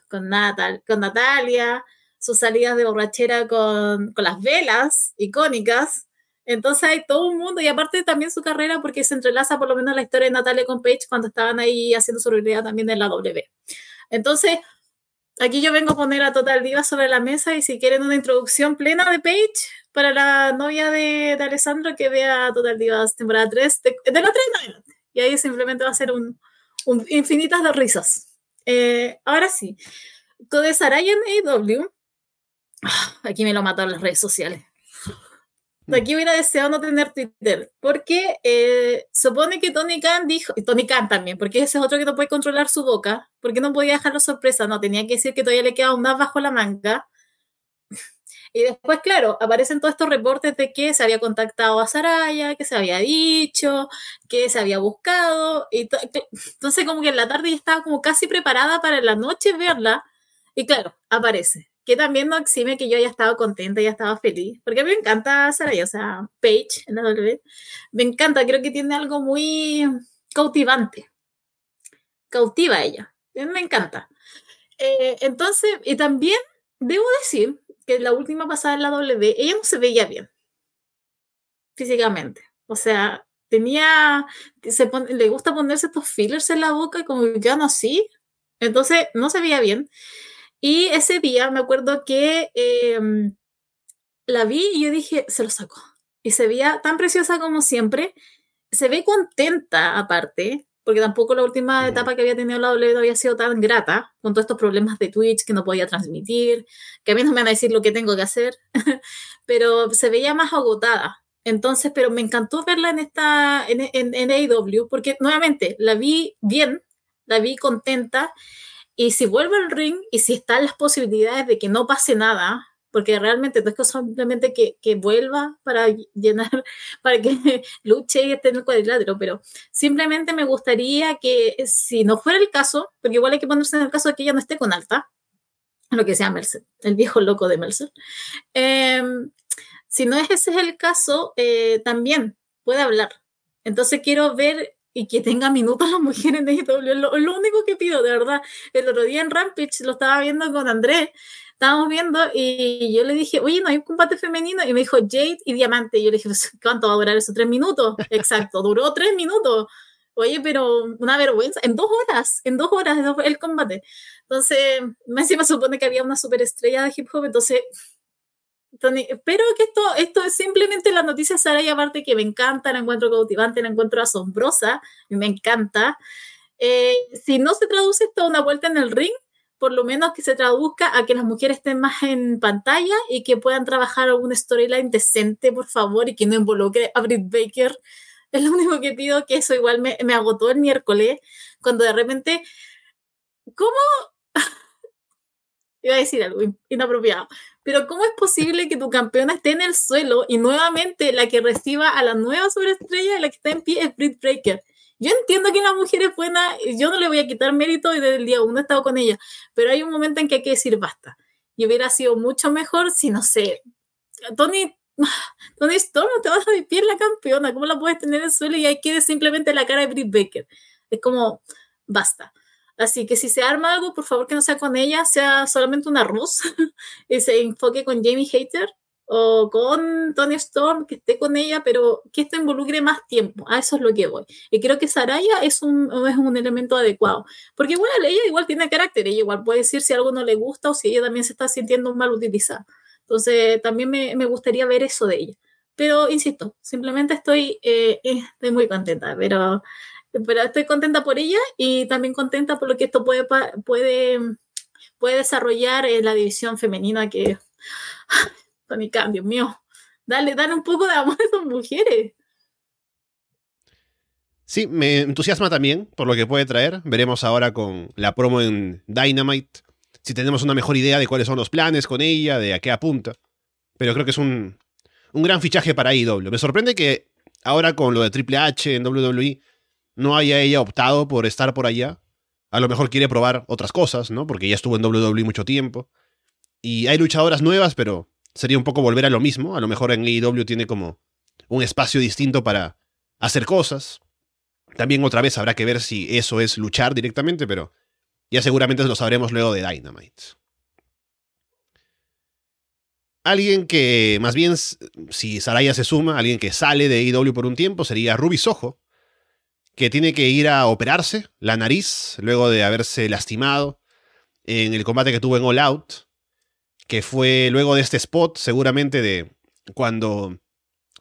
con, Natal, con Natalia, sus salidas de borrachera con, con las velas icónicas. Entonces hay todo un mundo y aparte también su carrera porque se entrelaza por lo menos la historia de Natalia con Paige cuando estaban ahí haciendo su realidad también en la W. Entonces, aquí yo vengo a poner a Total Diva sobre la mesa y si quieren una introducción plena de Paige para la novia de, de Alessandro que vea Total Divas temporada 3, de, de la 3 Y ahí simplemente va a ser un, un infinitas de risas. Eh, ahora sí, de Saraya en AW, ah, aquí me lo mataron las redes sociales. Aquí hubiera deseado no tener Twitter, porque eh, supone que Tony Khan dijo, y Tony Khan también, porque ese es otro que no puede controlar su boca, porque no podía dejarlo sorpresa, no, tenía que decir que todavía le quedaba un más bajo la manga. Y después, claro, aparecen todos estos reportes de que se había contactado a Saraya, que se había dicho, que se había buscado. Y entonces, como que en la tarde ya estaba como casi preparada para en la noche verla. Y claro, aparece que también no exime que yo haya estado contenta, ya estaba feliz, porque a mí me encanta Saraya, o sea, Paige en la W, me encanta, creo que tiene algo muy cautivante, cautiva ella, me encanta. Eh, entonces, y también debo decir que la última pasada en la W, ella no se veía bien, físicamente, o sea, tenía, se le gusta ponerse estos fillers en la boca, como ya no así, entonces no se veía bien. Y ese día me acuerdo que em, la vi y yo dije, se lo sacó. Y se veía tan preciosa como siempre. Se ve contenta aparte, porque tampoco la última etapa que había tenido la W había sido tan grata, con todos estos problemas de Twitch que no podía transmitir, que a mí no me van a decir lo que tengo que hacer, pero se veía más agotada. Entonces, pero me encantó verla en esta, en, en, en AEW, porque nuevamente la vi bien, la vi contenta y si vuelve al ring y si están las posibilidades de que no pase nada, porque realmente no es simplemente que, que, vuelva para llenar, para que luche y esté en el cuadrilátero, pero simplemente me gustaría que si no fuera el caso, porque igual hay que ponerse en el caso de que ella no esté con alta, lo que sea Mercer, el viejo loco de Mercer, em, si no es ese es el caso, eh, también puede hablar. Entonces quiero ver y que tenga minutos las mujeres en AEW. Es lo, único que pido, de verdad. El otro día en Rampage lo estaba viendo con Andrés. Estábamos viendo y yo le dije, oye, no hay un combate femenino. Y me dijo Jade y Diamante. Y yo le dije, ¿cuánto va a durar eso? ¿Tres minutos? Exacto, duró tres minutos. Oye, pero una vergüenza. En dos horas, en dos horas el combate. Entonces, me supone que había una superestrella de hip hop. Entonces, Tony, espero que esto, esto es simplemente la noticia Sara y aparte que me encanta, la encuentro cautivante, la encuentro asombrosa, me encanta. Eh, si no se traduce esto a una vuelta en el ring, por lo menos que se traduzca a que las mujeres estén más en pantalla y que puedan trabajar alguna storyline decente, por favor, y que no involucre a Britt Baker. Es lo único que pido, que eso igual me, me agotó el miércoles, cuando de repente, ¿cómo? Iba a decir algo inapropiado, pero ¿cómo es posible que tu campeona esté en el suelo y nuevamente la que reciba a la nueva sobreestrella, la que está en pie, es Britt Breaker? Yo entiendo que la mujer es buena, yo no le voy a quitar mérito y desde el día uno he estado con ella, pero hay un momento en que hay que decir basta. Y hubiera sido mucho mejor si, no sé, Tony, Tony Storm te vas a pie la campeona, ¿cómo la puedes tener en el suelo y ahí quede simplemente la cara de Britt Baker? Es como, basta. Así que si se arma algo, por favor que no sea con ella, sea solamente un arroz y se enfoque con Jamie Hater o con Tony Storm, que esté con ella, pero que esto involucre más tiempo. A eso es lo que voy. Y creo que Saraya es un, es un elemento adecuado. Porque igual ella igual tiene carácter, ella igual puede decir si algo no le gusta o si ella también se está sintiendo mal utilizada. Entonces también me, me gustaría ver eso de ella. Pero insisto, simplemente estoy, eh, eh, estoy muy contenta, pero, pero estoy contenta por ella y también contenta por lo que esto puede, puede, puede desarrollar en la división femenina que Tony Khan, Dios mío. Dale, dale un poco de amor a esas mujeres. Sí, me entusiasma también por lo que puede traer. Veremos ahora con la promo en Dynamite si tenemos una mejor idea de cuáles son los planes con ella, de a qué apunta. Pero creo que es un, un gran fichaje para IW. Me sorprende que ahora con lo de Triple H en WWE no haya ella optado por estar por allá. A lo mejor quiere probar otras cosas, ¿no? Porque ya estuvo en WWE mucho tiempo. Y hay luchadoras nuevas, pero sería un poco volver a lo mismo. A lo mejor en AEW tiene como un espacio distinto para hacer cosas. También otra vez habrá que ver si eso es luchar directamente, pero ya seguramente lo sabremos luego de Dynamite. Alguien que, más bien, si Saraya se suma, alguien que sale de AEW por un tiempo, sería Ruby Soho, que tiene que ir a operarse la nariz luego de haberse lastimado en el combate que tuvo en All Out que fue luego de este spot, seguramente de cuando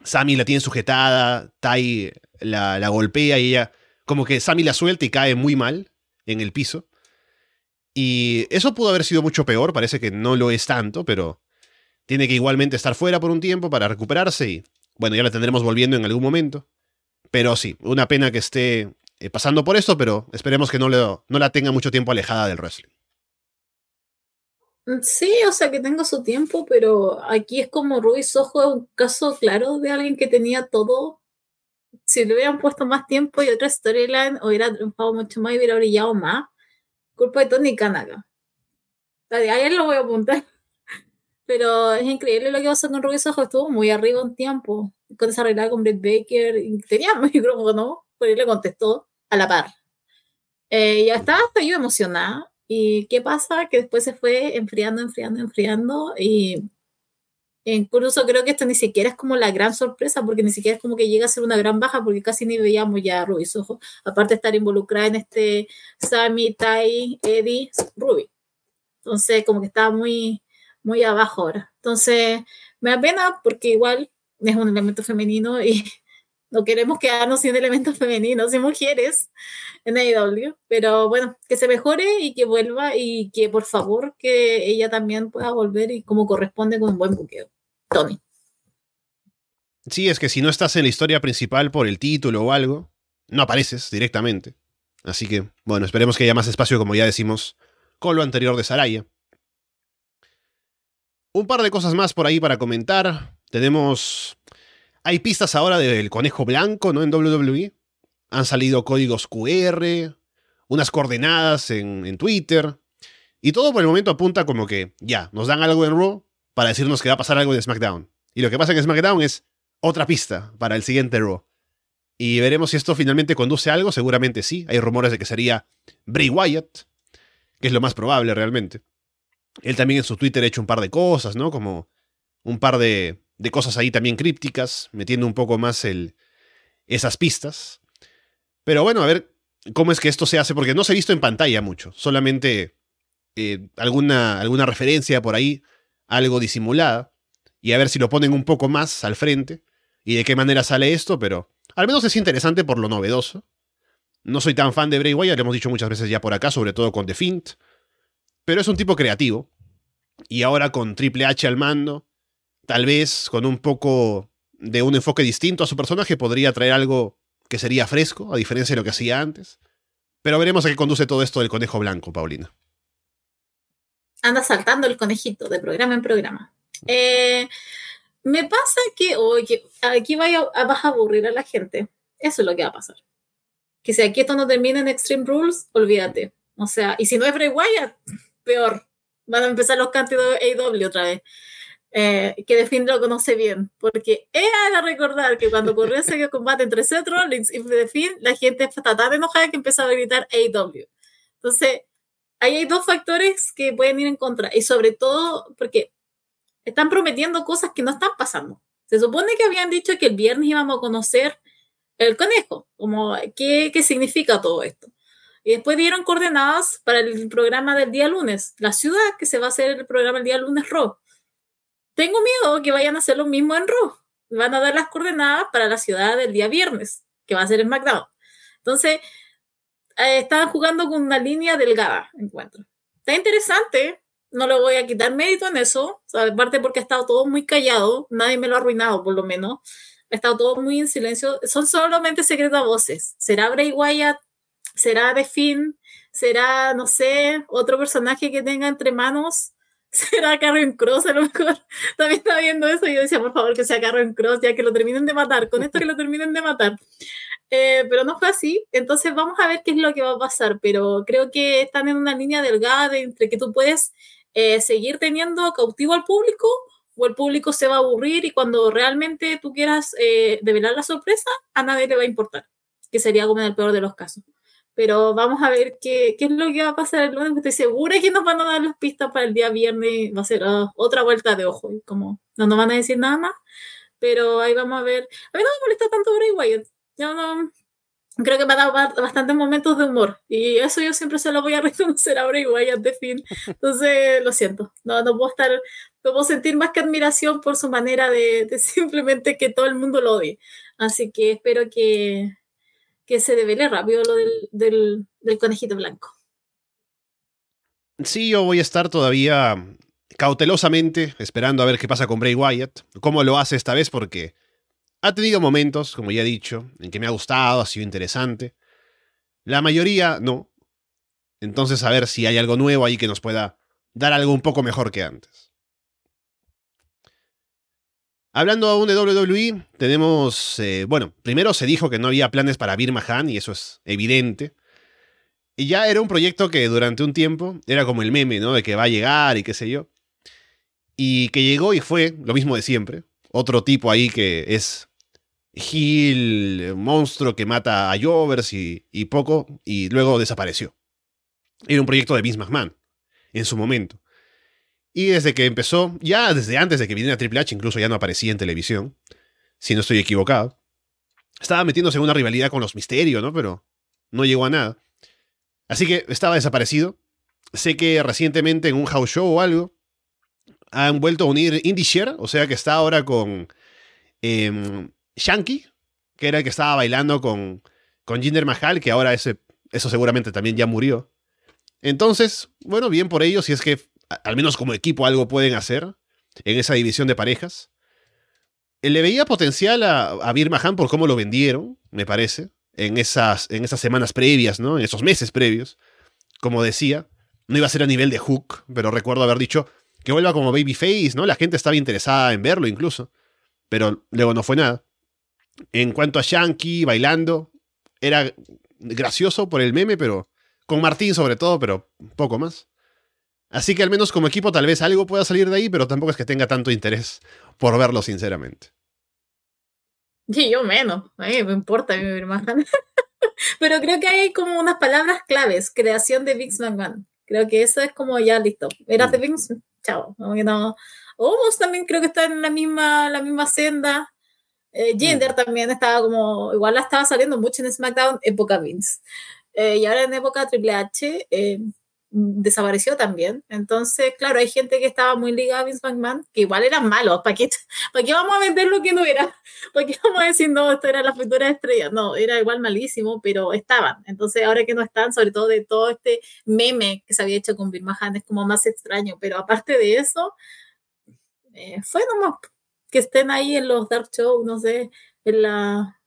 Sammy la tiene sujetada, Tai la, la golpea y ella, como que Sammy la suelta y cae muy mal en el piso. Y eso pudo haber sido mucho peor, parece que no lo es tanto, pero tiene que igualmente estar fuera por un tiempo para recuperarse y bueno, ya la tendremos volviendo en algún momento. Pero sí, una pena que esté eh, pasando por esto, pero esperemos que no, no la tenga mucho tiempo alejada del wrestling. Mm, sí, o sea que tengo su tiempo, pero aquí es como Ruiz Ojo es un caso claro de alguien que tenía todo. Si le hubieran puesto más tiempo y otra storyline, hubiera triunfado mucho más y hubiera brillado más. Culpa de Tony Kanaka. Ayer lo voy a apuntar. Pero es increíble lo que pasó con Ruiz Ojo. Estuvo muy arriba un tiempo. Con esa regla con Brett Baker. Y tenía micrófono, pero él le contestó a la par. Eh, ya estaba hasta yo emocionada ¿Y qué pasa? Que después se fue enfriando, enfriando, enfriando y incluso creo que esto ni siquiera es como la gran sorpresa porque ni siquiera es como que llega a ser una gran baja porque casi ni veíamos ya a Ruby Soho, aparte de estar involucrada en este Sammy, Tai, Eddie, Ruby. Entonces como que estaba muy, muy abajo ahora. Entonces me da pena porque igual es un elemento femenino y no queremos quedarnos sin elementos femeninos y mujeres en AEW, pero bueno, que se mejore y que vuelva y que por favor que ella también pueda volver y como corresponde con un buen buqueo. Tony. Sí, es que si no estás en la historia principal por el título o algo, no apareces directamente. Así que, bueno, esperemos que haya más espacio, como ya decimos, con lo anterior de Saraya. Un par de cosas más por ahí para comentar. Tenemos hay pistas ahora del conejo blanco, ¿no? En WWE. Han salido códigos QR, unas coordenadas en, Twitter. Y todo por el momento apunta como que ya, nos dan algo en Raw para decirnos que va a pasar algo en SmackDown. Y lo que pasa en SmackDown es otra pista para el siguiente Raw. Y veremos si esto finalmente conduce a algo. Seguramente sí. Hay rumores de que sería Bray Wyatt, que es lo más probable realmente. Él también en su Twitter ha hecho un par de cosas, ¿no? Como un par de de cosas ahí también crípticas, metiendo un poco más el, esas pistas. Pero bueno, a ver cómo es que esto se hace, porque no se ha visto en pantalla mucho, solamente eh, alguna, alguna referencia por ahí, algo disimulada, y a ver si lo ponen un poco más al frente y de qué manera sale esto, pero al menos es interesante por lo novedoso. No soy tan fan de Bray Wyatt, lo hemos dicho muchas veces ya por acá, sobre todo con The Fint, pero es un tipo creativo, y ahora con Triple H al mando, tal vez con un poco de un enfoque distinto a su personaje, podría traer algo que sería fresco, a diferencia de lo que hacía antes. Pero veremos a qué conduce todo esto del conejo blanco, Paulina. Anda saltando el conejito de programa en programa. Eh, me pasa que, oye, aquí vaya, vas a aburrir a la gente. Eso es lo que va a pasar. Que si aquí esto no termina en Extreme Rules, olvídate. O sea, y si no es Bray Wyatt, peor. Van a empezar los de AW otra vez. Eh, que The lo conoce bien, porque ella de recordar que cuando ocurrió ese combate entre Seth Rollins y The la gente está tan enojada que empezaba a gritar AW. Entonces, ahí hay dos factores que pueden ir en contra. Y sobre todo porque están prometiendo cosas que no están pasando. Se supone que habían dicho que el viernes íbamos a conocer el conejo, como qué, qué significa todo esto. Y después dieron coordenadas para el programa del día lunes, la ciudad que se va a hacer el programa el día lunes Raw. Tengo miedo que vayan a hacer lo mismo en Raw. Van a dar las coordenadas para la ciudad del día viernes, que va a ser en SmackDown. Entonces, eh, jugando con una línea delgada, encuentro. Está interesante, no le voy a quitar mérito en eso, aparte porque ha estado todo muy callado, nadie me lo ha arruinado por lo menos, ha estado todo muy en silencio, son solamente secretas voces. ¿Será Bray Wyatt? ¿Será The Finn? ¿Será, no sé, otro personaje que tenga entre manos? ¿Será Karen Cross a lo mejor? También estaba viendo eso y yo decía, por favor, que sea Karen Cross, ya que lo terminen de matar, con esto que lo terminen de matar. Eh, pero no fue así, entonces vamos a ver qué es lo que va a pasar, pero creo que están en una línea delgada entre que tú puedes eh, seguir teniendo cautivo al público o el público se va a aburrir y cuando realmente tú quieras eh, develar la sorpresa, a nadie le va a importar, que sería como en el peor de los casos. Pero vamos a ver qué, qué es lo que va a pasar el lunes. Estoy segura que nos van a dar las pistas para el día viernes. Va a ser ah, otra vuelta de ojo. Como no nos van a decir nada más. Pero ahí vamos a ver. A mí no me molesta tanto Bray Wyatt. Yo no, creo que me ha dado bastantes momentos de humor y eso yo siempre se lo voy a reconocer a Bray Wyatt de fin. Entonces, lo siento, no, no puedo estar, no puedo sentir más que admiración por su manera de, simplemente que todo el mundo lo odie. Así que espero que, que se devele rápido lo del, del, del conejito blanco. Sí, yo voy a estar todavía cautelosamente esperando a ver qué pasa con Bray Wyatt, cómo lo hace esta vez, porque ha tenido momentos, como ya he dicho, en que me ha gustado, ha sido interesante. La mayoría no. Entonces a ver si hay algo nuevo ahí que nos pueda dar algo un poco mejor que antes. Hablando aún de WWE, tenemos, eh, bueno, primero se dijo que no había planes para Bir Mahan y eso es evidente. Y ya era un proyecto que durante un tiempo era como el meme, ¿no? De que va a llegar y qué sé yo. Y que llegó y fue lo mismo de siempre. Otro tipo ahí que es Gil, monstruo que mata a Jovers y, poco, y luego desapareció. Era un proyecto de Vince McMahon, en su momento. Y desde que empezó, ya desde antes de que viniera Triple H, incluso ya no aparecía en televisión, si no estoy equivocado. Estaba metiéndose en una rivalidad con los misterios, ¿no? Pero no llegó a nada. Así que estaba desaparecido. Sé que recientemente en un house show o algo han vuelto a unir Indie Share, o sea que está ahora con em, Shanky, que era el que estaba bailando con, con Jinder Mahal, que ahora ese, eso seguramente también ya murió. Entonces, bueno, bien por ellos, si es que al menos como equipo algo pueden hacer en esa división de parejas. Eh, le veía potencial a, a Bir por cómo lo vendieron, me parece, en esas, en esas semanas previas, ¿no? En esos meses previos. Como decía, no iba a ser a nivel de Hook, pero recuerdo haber dicho que vuelva como Babyface, ¿no? La gente estaba interesada en verlo incluso, pero luego no fue nada. En cuanto a Yankee bailando, era gracioso por el meme, pero con Martín sobre todo, pero poco más. Así que al menos como equipo tal vez algo pueda salir de ahí, pero tampoco es que tenga tanto interés por verlo sinceramente. Sí, yo menos, a mí me importa mi hermana. pero creo que hay como unas palabras claves, creación de Vince McMahon. Creo que eso es como ya listo. Era de mm. Vince, chao. Como que no. también creo que está en la misma, la misma senda. Eh, Jinder mm. también estaba como, igual la estaba saliendo mucho en SmackDown, época Vince. Eh, y ahora en época Triple H eh, desapareció también. Entonces, claro, hay gente que estaba muy ligada a Vince McMahon, que igual eran malos. ¿Para qué, ¿Para qué vamos a vender lo que no era? ¿Para qué vamos a decir, no, esto era la futura estrella? No, era igual malísimo, pero estaban. Entonces, ahora que no están, sobre todo de todo este meme que se había hecho con Vince McMahon, es como más extraño. Pero aparte de eso, fue nomás que estén ahí en los dark shows, no sé, en la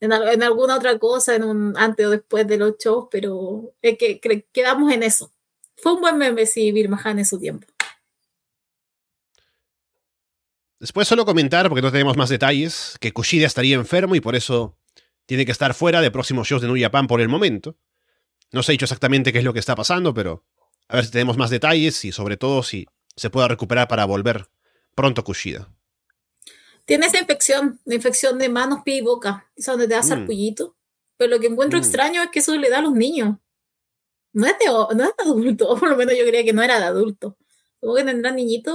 en, alguna otra cosa, en un antes o después de los shows, pero es que, quedamos en eso. Fue un buen meme si Birmahan en su tiempo. Después solo comentar, porque no tenemos más detalles, que Kushida estaría enfermo y por eso tiene que estar fuera de próximos shows de New Japan por el momento. No sé dicho exactamente qué es lo que está pasando, pero a ver si tenemos más detalles y sobre todo si se pueda recuperar para volver pronto Kushida. Tiene esa infección, la infección de manos, pies y boca, es donde te da mm. sarpullito. Pero lo que encuentro mm. extraño es que eso le da a los niños. no es, de, no es de adulto, o por lo menos yo creía que no era de adulto. Como que tendrá niñito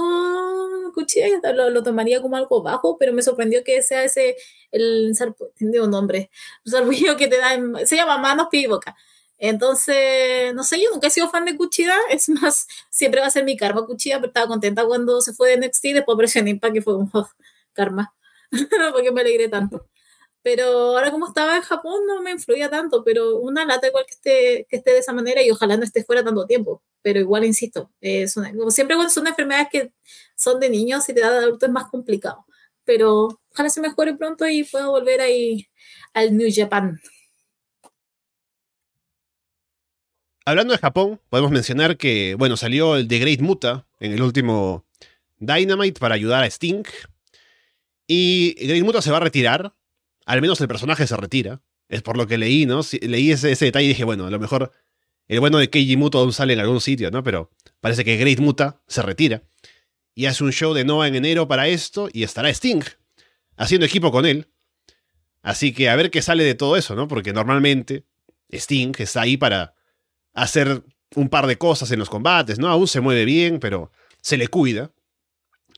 cuchilla, lo, lo tomaría como algo bajo, pero me sorprendió que sea ese, el, tiene un nombre, el sarpullido que te da, se llama manos, pie y boca. Entonces, no sé, yo nunca he sido fan de Cuchida, es más, siempre va a ser mi karma Cuchida, pero estaba contenta cuando se fue de NXT y después presioné Impact, que fue un karma, porque me alegré tanto. Pero ahora como estaba en Japón no me influía tanto, pero una lata igual que esté, que esté de esa manera y ojalá no esté fuera tanto tiempo. Pero igual, insisto, es como siempre cuando son enfermedades que son de niños y te da de adulto es más complicado. Pero ojalá se mejore pronto y pueda volver ahí al New Japan. Hablando de Japón, podemos mencionar que, bueno, salió el The Great Muta en el último Dynamite para ayudar a Sting. Y Great Muta se va a retirar. Al menos el personaje se retira. Es por lo que leí, ¿no? leí ese, detalle y dije, bueno, a lo mejor el bueno de Keiji Muto aún sale en algún sitio, ¿no? Pero parece que Great Muta se retira. Y hace un show de Noah en enero para esto y estará Sting haciendo equipo con él. Así que a ver qué sale de todo eso, ¿no? Porque normalmente Sting está ahí para hacer un par de cosas en los combates, ¿no? Aún se mueve bien, pero se le cuida.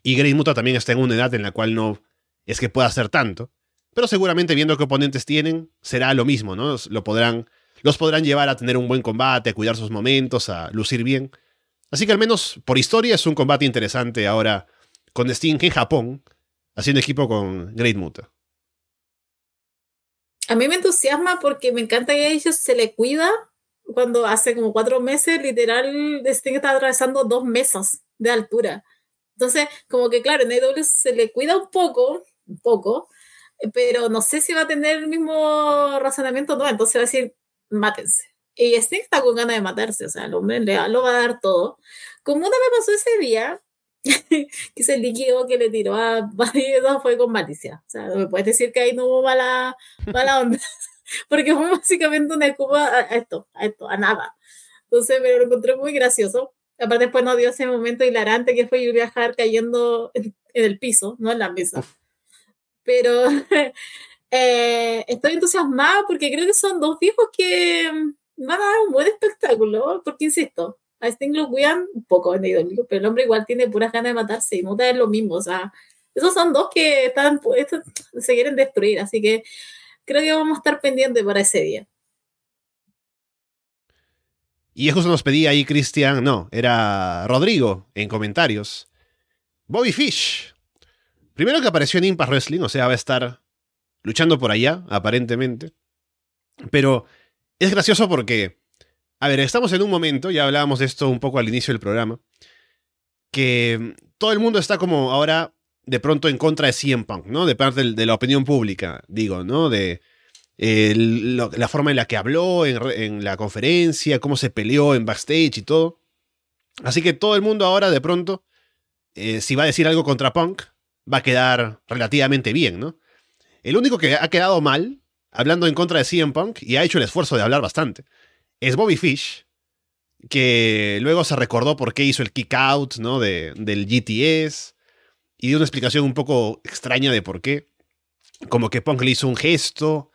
Y Great Muta también está en una edad en la cual no es que pueda hacer tanto. Pero seguramente viendo qué oponentes tienen, será lo mismo, ¿no? Lo podrán, los podrán llevar a tener un buen combate, a cuidar sus momentos, a lucir bien. Así que al menos por historia es un combate interesante ahora con Sting en Japón, haciendo equipo con Great Muta. A mí me entusiasma porque me encanta que a ellos se le cuida cuando hace como cuatro meses, literal, Sting está atravesando dos mesas de altura. Entonces, como que claro, en AEW se le cuida un poco, un poco, pero no sé si va a tener el mismo razonamiento no, entonces va a decir, mátense. Y Sting está con ganas de matarse, o sea, el hombre le, lo va a dar todo. Como una me pasó ese día, que ese líquido que le tiró a Badido fue con malicia. O sea, me puedes decir que ahí no hubo mala, mala onda porque fue básicamente una escupa a esto, a esto, a nada. Entonces me lo encontré muy gracioso. Aparte después nos dio ese momento hilarante que fue Julia Hart cayendo en, el piso, no en la mesa. Pero eh, estoy entusiasmada porque creo que son dos viejos que van a dar un buen espectáculo, porque insisto, a Sting lo cuidan un poco en pero el hombre igual tiene puras ganas de matarse y Muta es lo mismo, o sea, esos son dos que están, se quieren destruir, así que creo que vamos a estar pendientes para ese día. Y justo nos pedía ahí Cristian, no, era Rodrigo en comentarios. Bobby Fish. Primero que apareció en Impact Wrestling, o sea, va a estar luchando por allá, aparentemente. Pero es gracioso porque, a ver, estamos en un momento, ya hablábamos de esto un poco al inicio del programa, que todo el mundo está como ahora de pronto en contra de CM Punk, ¿no? De parte de la opinión pública, digo, ¿no? De la forma en la que habló en, la conferencia, cómo se peleó en backstage y todo. Así que todo el mundo ahora, de pronto, eh, si va a decir algo contra Punk, va a quedar relativamente bien, ¿no? El único que ha quedado mal, hablando en contra de CM Punk, y ha hecho el esfuerzo de hablar bastante, es Bobby Fish, que luego se recordó por qué hizo el kick out, ¿no? De, del GTS y dio una explicación un poco extraña de por qué. Como que Punk le hizo un gesto,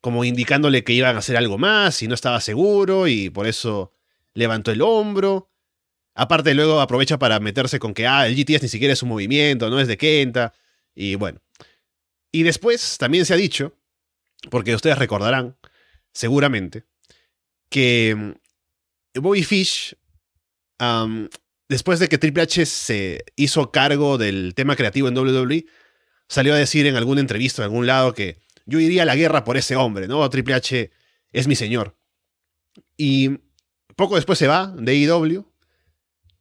como indicándole que iban a hacer algo más y no estaba seguro y por eso levantó el hombro. Aparte luego aprovecha para meterse con que, ah, el GTS ni siquiera es un movimiento, no es de Kenta. Y bueno. Y después también se ha dicho, porque ustedes recordarán, seguramente, que mm, Bobby Fish después de que Triple H se hizo cargo del tema creativo en WWE, salió a decir en alguna entrevista en algún lado que yo iría a la guerra por ese hombre, ¿no? Triple H es mi señor. Y poco después se va de AEW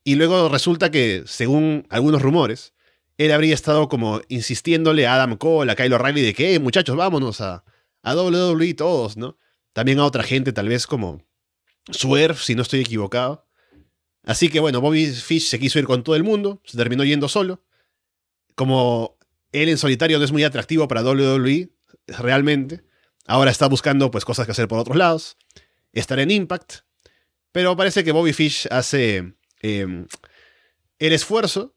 y luego resulta que, según algunos rumores, él habría estado como insistiéndole a Adam Cole, a Kyle O'Reilly, de que, muchachos, vámonos a, a WWE todos, ¿no? También a otra gente, tal vez como Swerve, si no estoy equivocado. Así que bueno, Bobby Fish se quiso ir con todo el mundo, se terminó yendo solo. Como él en solitario no es muy atractivo para WWE, realmente. Ahora está buscando pues cosas que hacer por otros lados. Estar en Impact. Pero parece que Bobby Fish hace em, el esfuerzo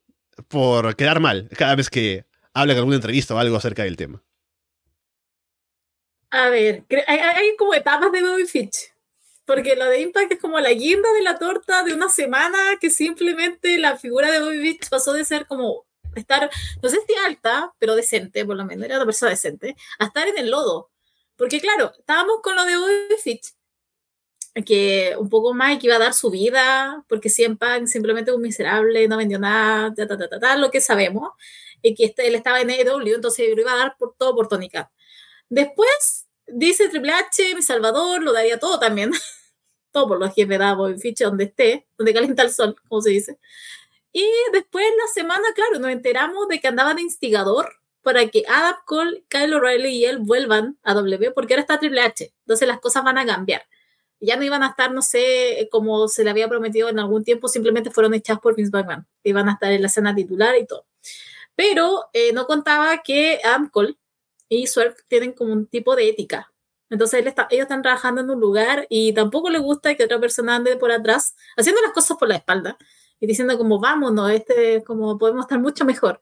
por quedar mal cada vez que habla en alguna entrevista o algo acerca del tema. A ver, hay, como etapas de Bobby Fish. porque lo de Impact es como la guinda de la torta de una semana que simplemente la figura de Bobby Fish pasó de ser como estar, no sé si alta, pero decente, por lo menos, era una persona decente, a estar en el lodo. Porque claro, estábamos con lo de Bobby Fitch, que un poco más que iba a dar su vida, porque siempre simplemente un miserable, no vendió nada, ta, ta, ta, ta, lo que sabemos, y que este, él estaba en EW, entonces lo iba a dar por todo por Tony Khan. Después dice Triple H, mi salvador, lo daría todo también, todo por los jefes de Bobby Fitch, donde esté, donde calienta el sol, como se dice. Y después la semana, claro, nos enteramos de que andaba de instigador para que Adam Cole, Kyle O'Reilly y él vuelvan a W, porque ahora está Triple H. Entonces las cosas van a cambiar. Ya no iban a estar, no sé, como se le había prometido en algún tiempo, simplemente fueron echados por Vince McMahon. Iban a estar en la escena titular y todo. Pero eh, no contaba que Adam Cole y Swerve tienen como un tipo de ética. Entonces ellos están trabajando en un lugar y tampoco les gusta que otra persona ande por atrás, haciendo las cosas por la espalda y diciendo como vámonos, este, como podemos estar mucho mejor.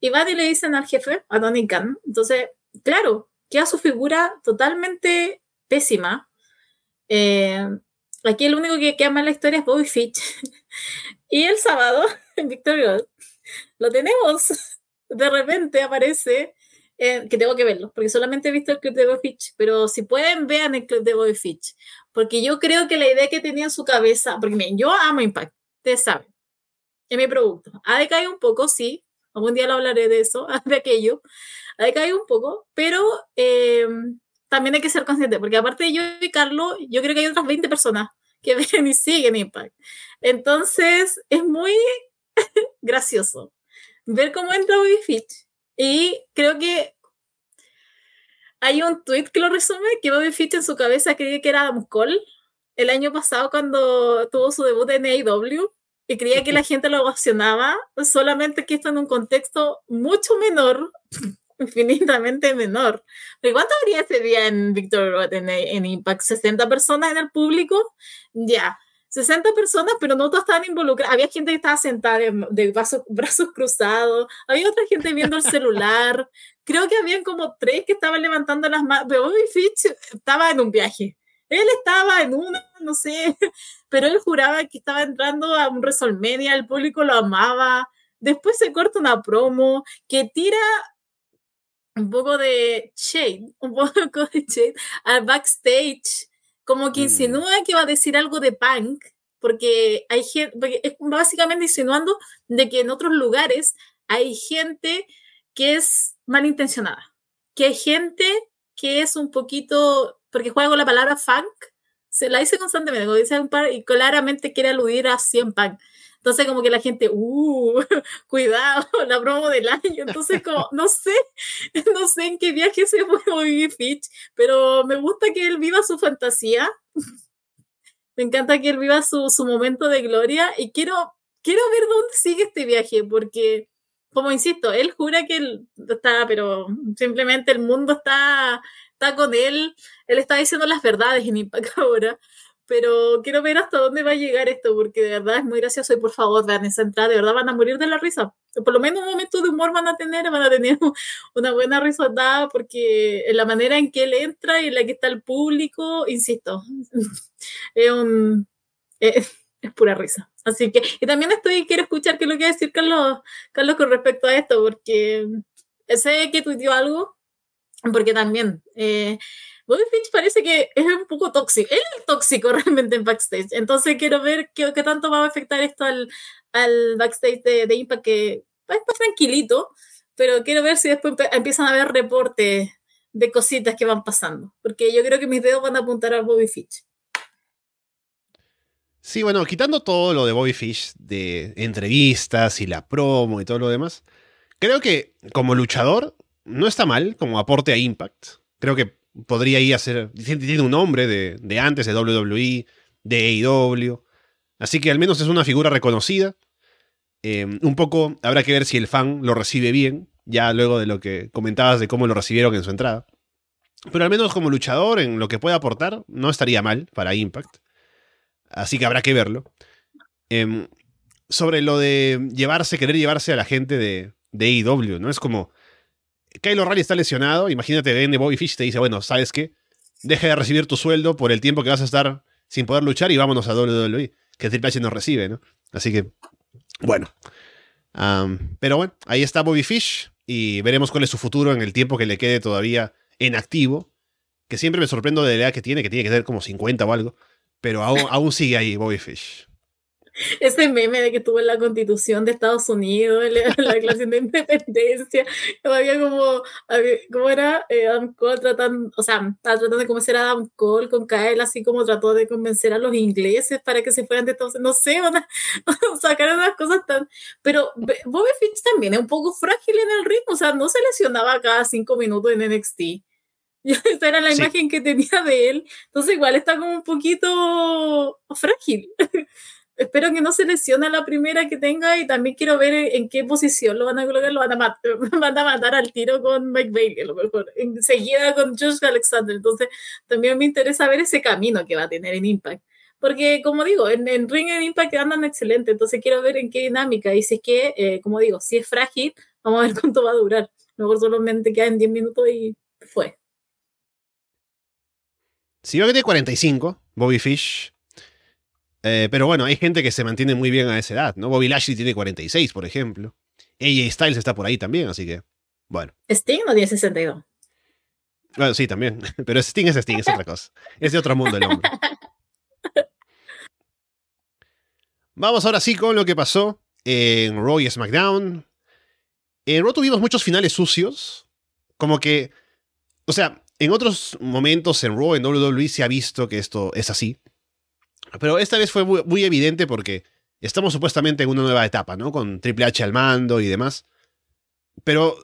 Y van y le dicen al jefe, a Tony Khan. Entonces, claro, queda su figura totalmente pésima. Eh, aquí el único que queda mal la historia es Bobby Fitch. y el sábado, en lo tenemos. De repente aparece, eh, que tengo que verlo, porque solamente he visto el clip de Bobby Fitch, pero si pueden, vean el clip de Bobby Fitch, porque yo creo que la idea que tenía en su cabeza, porque miren, yo amo Impact, ustedes saben, es mi producto. Ha decaído un poco, sí, algún día lo hablaré de eso, de aquello, ha decaído un poco, pero eh, también hay que ser consciente, porque aparte de yo y Carlos, yo creo que hay otras 20 personas que ven y siguen Impact. Entonces, es muy gracioso ver cómo entra Bobby Fitch. Y creo que hay un tweet que lo resume, que Bobby Fitch en su cabeza creía que era Adam Cole el año pasado cuando tuvo su debut en AEW y creía que la gente lo ovacionaba, solamente que esto en un contexto mucho menor, infinitamente menor. ¿Pero cuánto habría ese día en Victor en, en Impact? ¿60 personas en el público? Ya. 60 personas, pero no todas estaban involucradas. Había gente que estaba sentada de, brazos, brazos cruzados, había otra gente viendo el celular. Creo que habían como tres que estaban levantando las manos. Pero Bobby Fitch estaba en un viaje. Él estaba en una, no sé, pero él juraba que estaba entrando a un WrestleMania, el público lo amaba. Después se corta una promo que tira un poco de shade, un poco de shade al backstage, como que mm. insinúa que va a decir algo de punk, porque hay gente, es básicamente insinuando de que en otros lugares hay gente que es malintencionada, que hay gente que es un poquito, porque juega con la palabra funk, se la dice constantemente, como dice un par, y claramente quiere aludir a 100 pan. Entonces, como que la gente, uh, cuidado, la promo del año. Entonces, como, no sé, no sé en qué viaje se fue Bobby Fitch, pero me gusta que él viva su fantasía. me encanta que él viva su, su momento de gloria y quiero, quiero ver dónde sigue este viaje, porque, como insisto, él jura que él está, pero simplemente el mundo está está con él, él está diciendo las verdades en Impact ahora, pero quiero ver hasta dónde va a llegar esto, porque de verdad es muy gracioso y por favor vean esa entrada, de verdad van a morir de la risa. Por lo menos un momento de humor van a tener, van a tener una buena risotada, porque la manera en que él entra y en la que está el público, insisto, es un... Es, pura risa. Así que, y también estoy, quiero escuchar qué es lo que va a decir Carlos, Carlos con respecto a esto, porque sé que tuiteó algo porque también, eh, Bobby Finch parece que es un poco tóxico. Él es tóxico realmente en backstage. Entonces quiero ver qué, tanto va a afectar esto al, backstage de, Impact, que va a tranquilito, pero quiero ver si después empiezan a haber reportes de cositas que van pasando. Porque yo creo que mis dedos van a apuntar a Bobby Fish. Sí, bueno, quitando todo lo de Bobby Fish, de entrevistas y la promo y todo lo demás, creo que como luchador no está mal como aporte a Impact. Creo que podría ir a ser. Tiene un nombre de, de antes, de WWE, de AEW. Así que al menos es una figura reconocida. Em, un poco habrá que ver si el fan lo recibe bien, ya luego de lo que comentabas de cómo lo recibieron en su entrada. Pero al menos como luchador, en lo que puede aportar, no estaría mal para Impact. Así que habrá que verlo. Em, sobre lo de llevarse, querer llevarse a la gente de, de AEW, ¿no? Es como Kyle O'Reilly está lesionado, imagínate, viene Bobby Fish y te dice, bueno, ¿sabes qué? Deja de recibir tu sueldo por el tiempo que vas a estar sin poder luchar y vámonos a WWE, que Triple H nos recibe, ¿no? Así que, bueno. pero bueno, ahí está Bobby Fish y veremos cuál es su futuro en el tiempo que le quede todavía en activo. Que siempre me sorprendo de la edad que tiene, que tiene que ser como 50 o algo. Pero aún, aún sigue ahí Bobby Fish. Ese meme de que tuvo en la constitución de Estados Unidos, la, declaración de independencia, había como, ¿cómo era? Eh, Adam Cole tratando, o sea, estaba tratando de convencer a Adam Cole con Kyle, así como trató de convencer a los ingleses para que se fueran de Estados Unidos, no sé, una, sacaron unas cosas tan... Pero Bobby Finch también es un poco frágil en el ritmo, o sea, no se lesionaba cada cinco minutos en NXT. Esa era la imagen que tenía de él. Entonces igual está como un poquito frágil. espero que no se lesione la primera que tenga y también quiero ver en qué posición lo van a colocar. Lo van a, matar, van a matar al tiro con Mike Bailey, a lo mejor, enseguida con Josh Alexander. Entonces, también me interesa ver ese camino que va a tener en Impact. Porque, como digo, en, Ring en Impact andan excelente, entonces quiero ver en qué dinámica. Y si es que, eh, como digo, si es frágil, vamos a ver cuánto va a durar. A lo mejor solamente queda en 10 minutos y fue. Si yo que tiene 45, Bobby Fish, eh, pero bueno, hay gente que se mantiene muy bien a esa edad, ¿no? Bobby Lashley tiene 46, por ejemplo. AJ Styles está por ahí también, así que, bueno. Sting no tiene 62. Bueno, sí, también. Pero Sting es Sting, es otra cosa. Es de otro mundo el hombre. Vamos ahora sí con lo que pasó en Raw y SmackDown. En Raw tuvimos muchos finales sucios. Como que. O sea, en otros momentos en Raw, en WWE, se ha visto que esto es así. Pero esta vez fue muy, evidente porque estamos supuestamente en una nueva etapa, ¿no? Con Triple H al mando y demás. Pero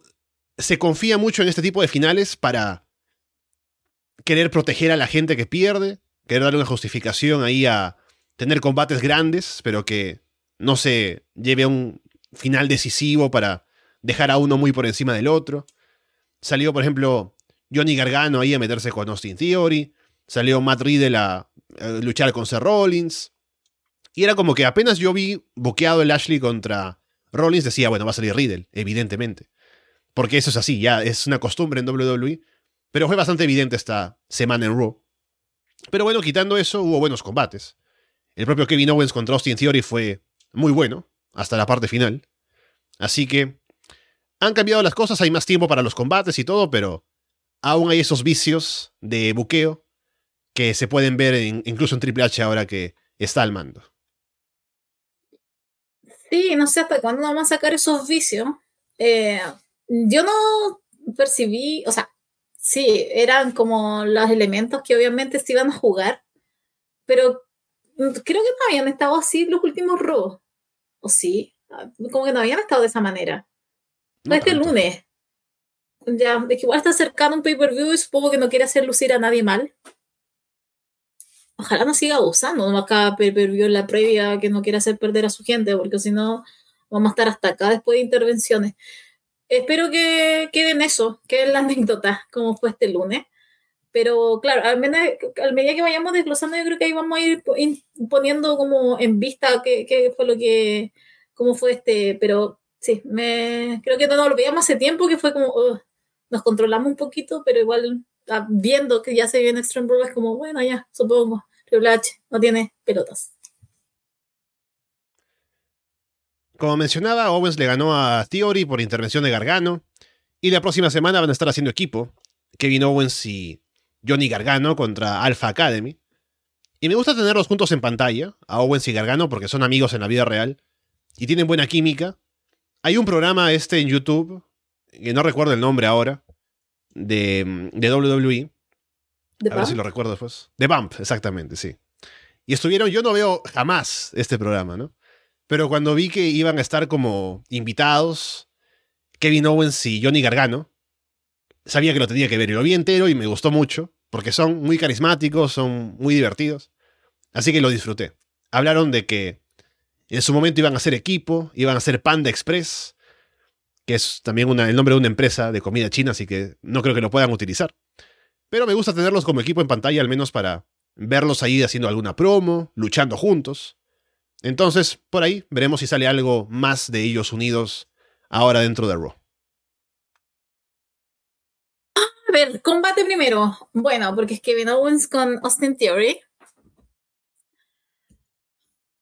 se confía mucho en este tipo de finales para querer proteger a la gente que pierde, querer darle una justificación ahí a tener combates grandes, pero que no se lleve a un final decisivo para dejar a uno muy por encima del otro. Salió, por ejemplo, Johnny Gargano ahí a meterse con Austin Theory. Salió Matt Riddle a luchar con Seth Rollins. Y era como que apenas yo vi boqueado el Ashley contra Rollins, decía, bueno, va a salir Riddle, evidentemente. Porque eso es así, ya es una costumbre en WWE. Pero fue bastante evidente esta semana en Raw. Pero bueno, quitando eso, hubo buenos combates. El propio Kevin Owens contra Austin Theory fue muy bueno, hasta la parte final. Así que han cambiado las cosas, hay más tiempo para los combates y todo, pero aún hay esos vicios de buqueo que se pueden ver incluso en Triple H ahora que está al mando. Sí, no sé hasta cuándo vamos a sacar esos vicios. Eh, yo no percibí, o sea, sí, eran como los elementos que obviamente se iban a jugar, pero creo que no habían estado así los últimos robos. ¿O sí? Como que no habían estado de esa manera. No este lunes. Ya, es que igual está cercano un pay-per-view y supongo que no quiere hacer lucir a nadie mal ojalá no siga abusando, no acá perdió la previa que no quiere hacer perder a su gente, porque si no vamos a estar hasta acá después de intervenciones. Espero que queden eso, que es la anécdota, como fue este lunes. Pero claro, al, menos, medida que vayamos desglosando, yo creo que ahí vamos a ir poniendo como en vista qué, fue lo que, cómo fue este, pero sí, me, creo que no nos olvidamos hace tiempo que fue como, nos controlamos un poquito, pero igual viendo que ya se viene Extreme Rules es como, bueno, ya, supongo, Triple H no tiene pelotas. Como mencionaba, Owens le ganó a Theory por intervención de Gargano. Y la próxima semana van a estar haciendo equipo. Kevin Owens y Johnny Gargano contra Alpha Academy. Y me gusta tenerlos juntos en pantalla, a Owens y Gargano, porque son amigos en la vida real. Y tienen buena química. Hay un programa este en YouTube, que no recuerdo el nombre ahora, de, de WWE, a ver si lo recuerdo después. The Bump, exactamente, sí. Y estuvieron, yo no veo jamás este programa, ¿no? Pero cuando vi que iban a estar como invitados Kevin Owens y Johnny Gargano, sabía que lo tenía que ver y lo vi entero y me gustó mucho, porque son muy carismáticos, son muy divertidos. Así que lo disfruté. Hablaron de que en su momento iban a ser equipo, iban a ser Panda Express, que es también el nombre de una empresa de comida china, así que no creo que lo puedan utilizar. Pero me gusta tenerlos como equipo en pantalla, al menos para verlos ahí haciendo alguna promo, luchando juntos. Entonces, por ahí veremos si sale algo más de ellos unidos ahora dentro de Raw. A ver, combate primero. Bueno, porque es Kevin Owens con Austin Theory.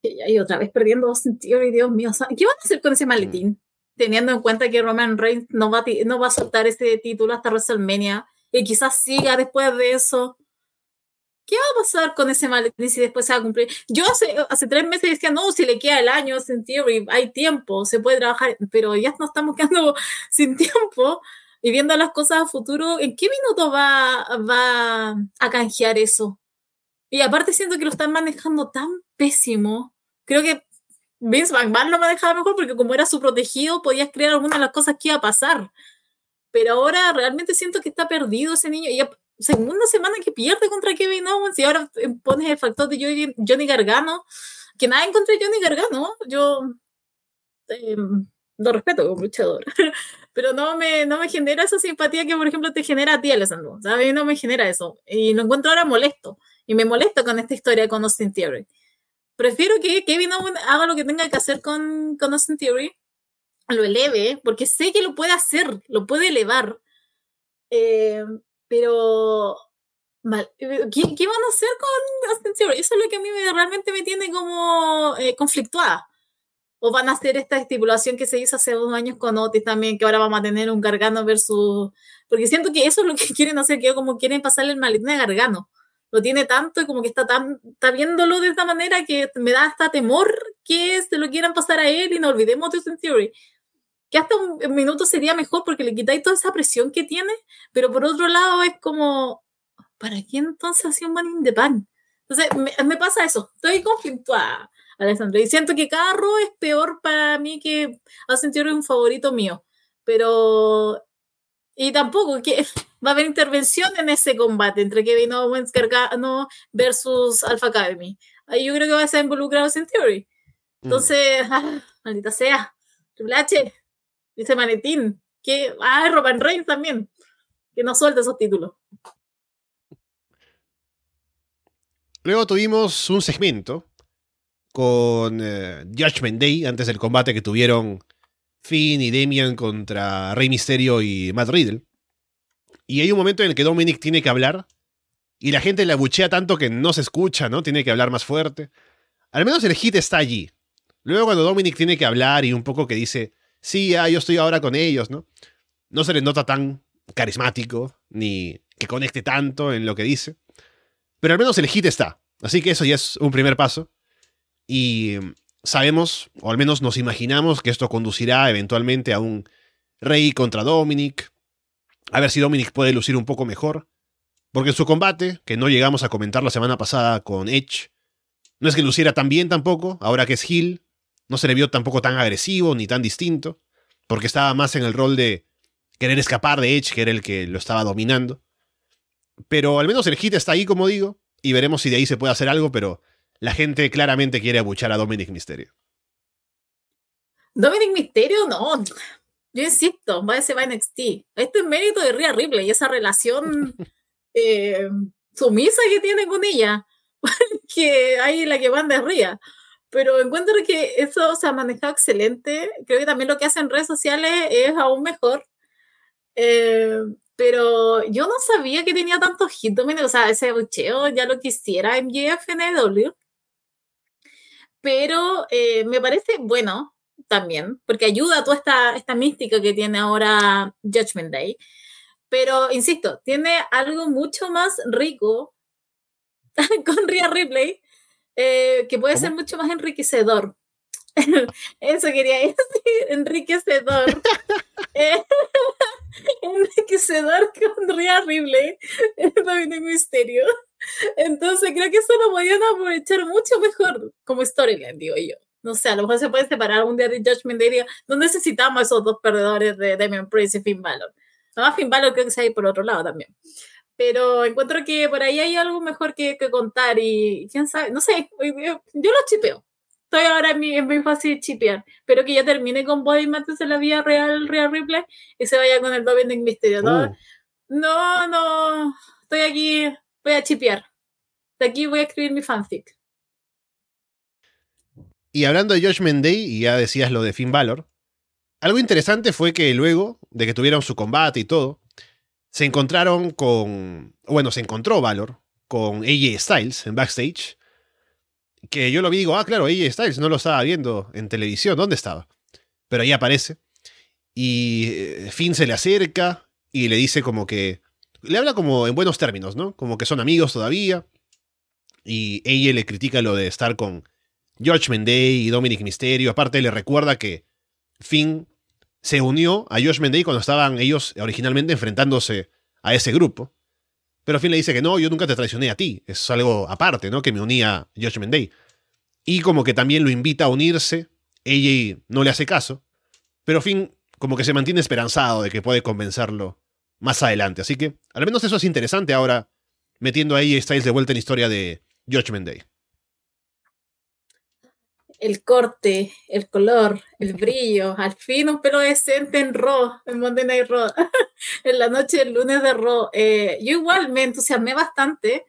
Y otra vez perdiendo sentido, y Dios mío, ¿qué van a hacer con ese maletín? Teniendo en cuenta que Roman Reigns no va, no va a soltar ese título hasta WrestleMania y quizás siga después de eso. ¿Qué va a pasar con ese maletín si después se va a cumplir? Yo hace, hace tres meses decía, no, si le queda el año, sin theory, hay tiempo, se puede trabajar, pero ya nos estamos quedando sin tiempo y viendo las cosas a futuro, ¿en qué minuto va, va a canjear eso? Y aparte siento que lo están manejando tan pésimo. Creo que Vince McMahon lo manejaba mejor porque como era su protegido podías crear algunas de las cosas que iba a pasar. Pero ahora realmente siento que está perdido ese niño. Y segunda semana que pierde contra Kevin Owens y ahora pones el factor de Johnny Gargano. Que nada en contra de Johnny Gargano. Yo eh, lo respeto como luchador. pero no me, no me genera esa simpatía que, por ejemplo, te genera a ti, Alessandro. A mí no me genera eso. Y lo encuentro ahora molesto. Y me molesta con esta historia con Austin Theory. Prefiero que Kevin Owens haga lo que tenga que hacer con, con Austin Theory, lo eleve, porque sé que lo puede hacer, lo puede elevar. Eh, pero ¿Qué, ¿Qué, van a hacer con Austin Theory? Eso es lo que a mí realmente me tiene como eh, conflictuada o van a hacer esta estipulación que se hizo hace dos años con Otis también, que ahora vamos a tener un Gargano versus... Porque siento que eso es lo que quieren hacer, que como quieren pasarle el maletín a Gargano. Lo tiene tanto y como que está tan, está viéndolo de esta manera que me da hasta temor que se lo quieran pasar a él y no olvidemos de Theory. Que hasta un, minuto sería mejor porque le quitáis toda esa presión que tiene, pero por otro lado es como, ¿para qué entonces hacía un man in the pan? Entonces me, me pasa eso, estoy conflictuada Alessandro. Y siento que cada es peor para mí que Austin es un favorito mío. Pero. Y tampoco que va a haber intervención en ese combate entre Kevin Owens Gargano versus Alpha Academy. Ahí yo creo que va a ser involucrado Austin Theory. Mm. Entonces, ah, maldita sea. Triple H, dice Manetín. Que, ah, Roman Reigns también. Que no suelte esos títulos. Luego tuvimos un segmento con eh, Judgment Day, antes del combate que tuvieron Finn y Damian contra Rey Mysterio y Matt Riddle. Y hay un momento en el que Dominic tiene que hablar y la gente le abuchea tanto que no se escucha, ¿no? Tiene que hablar más fuerte. Al menos el hit está allí. Luego cuando Dominic tiene que hablar y un poco que dice, sí, ah, yo estoy ahora con ellos, ¿no? No se le nota tan carismático ni que conecte tanto en lo que dice. Pero al menos el hit está. Así que eso ya es un primer paso. Y sabemos, o al menos nos imaginamos, que esto conducirá eventualmente a un Rey contra Dominic. A ver si Dominic puede lucir un poco mejor. Porque en su combate, que no llegamos a comentar la semana pasada con Edge, no es que luciera tan bien tampoco, ahora que es Hill, no se le vio tampoco tan agresivo ni tan distinto, porque estaba más en el rol de querer escapar de Edge, que era el que lo estaba dominando. Pero al menos el hit está ahí, como digo, y veremos si de ahí se puede hacer algo, pero la gente claramente quiere abuchar a Dominic Mysterio. Dominic Mysterio, no. Yo insisto, va a ser va NXT. Esto es mérito de Rhea Ripley y esa relación eh, sumisa que tiene con ella. que hay la que manda es Rhea. Pero encuentro que eso se ha manejado excelente. Creo que también lo que hacen en redes sociales es aún mejor. Eh, pero yo no sabía que tenía tantos hits, o sea, ese bucheo ya lo quisiera MJF en EW pero eh, me parece bueno también, porque ayuda a toda esta, esta mística que tiene ahora Judgment Day. Pero, insisto, tiene algo mucho más rico con Rhea Ripley, eh, que puede ser mucho más enriquecedor. Eso quería decir, enriquecedor. Eh, enriquecedor con Rhea Ripley, el misterio. Entonces creo que eso lo podían aprovechar mucho mejor como storyline, digo yo. No sé, a lo mejor se puede separar un día de Judgment Day. No necesitamos esos dos perdedores de Damian Priest y Finn Balor. Además, Finn Balor creo que se hay por otro lado también. Pero encuentro que por ahí hay algo mejor que, que contar y quién sabe, no sé, yo, yo lo chipeo. Estoy ahora en mi, en mi fase de chipear. Espero que ya termine con Body Matters en la vida real, Real Replay y se vaya con el Double Misterio. ¿no? Uh. no, no, estoy aquí voy a chipear. De aquí voy a escribir mi fanfic. Y hablando de Josh Day, y ya decías lo de Finn Balor, algo interesante fue que luego de que tuvieron su combate y todo, se encontraron con. Bueno, se encontró Valor con AJ Styles en backstage. que yo lo vi y digo, ah, claro, AJ Styles no lo estaba viendo en televisión, ¿dónde estaba? Pero ahí aparece. Y eh, Finn se le acerca y le dice como que... Le habla como en buenos términos, ¿no? Como que son amigos todavía. Y ella le critica lo de estar con George Day y Dominic Mysterio. Aparte le recuerda que Finn se unió a Josh Day cuando estaban ellos originalmente enfrentándose a ese grupo. Pero Finn le dice que no, yo nunca te traicioné a ti. Es algo aparte, ¿no? Que me unía a Josh Day. Y como que también lo invita a unirse. Ella no le hace caso. Pero Finn como que se mantiene esperanzado de que puede convencerlo más adelante. Así que al menos eso es interesante ahora, metiendo ahí Styles de vuelta en la historia de Judgment Day. El corte, el color, el brillo, al fin un pelo decente en Raw, en Monday Night Raw, en la noche del lunes de Raw. Eh, yo igual me entusiasmé bastante,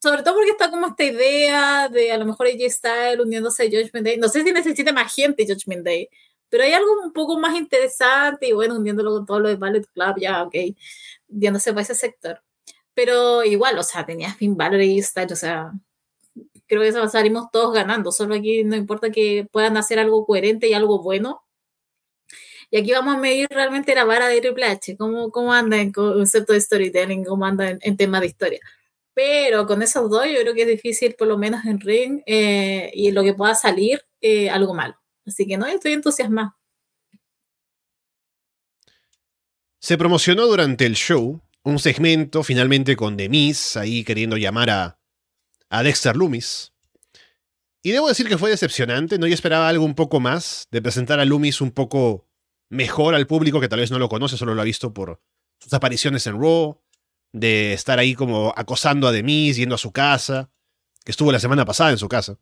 sobre todo porque está como esta idea de a lo mejor AJ Styles uniéndose a Judgment Day. No sé si necesita más gente Judgment Day, pero hay algo un poco más interesante y bueno, hundiéndolo con todo lo de Ballet Club, ya, ok, viéndose por ese sector. Pero igual, o sea, tenía Finn Balor y Styles, o sea, creo que eso salimos todos ganando. Solo aquí no importa que puedan hacer algo coherente y algo bueno. Y aquí vamos a medir realmente la vara de Triple H, cómo, cómo anda en concepto de storytelling, cómo anda en, tema de historia. Pero con esos dos yo creo que es difícil, por lo menos en ring, eh, y lo que pueda salir, eh, algo malo. Así que no, estoy entusiasmado. Se promocionó durante el show un segmento finalmente con Demis ahí queriendo llamar a, a Dexter Loomis. Y debo decir que fue decepcionante, ¿no? Yo esperaba algo un poco más, de presentar a Loomis un poco mejor al público que tal vez no lo conoce, solo lo ha visto por sus apariciones en Raw, de estar ahí como acosando a Demis, yendo a su casa, que estuvo la semana pasada en su casa.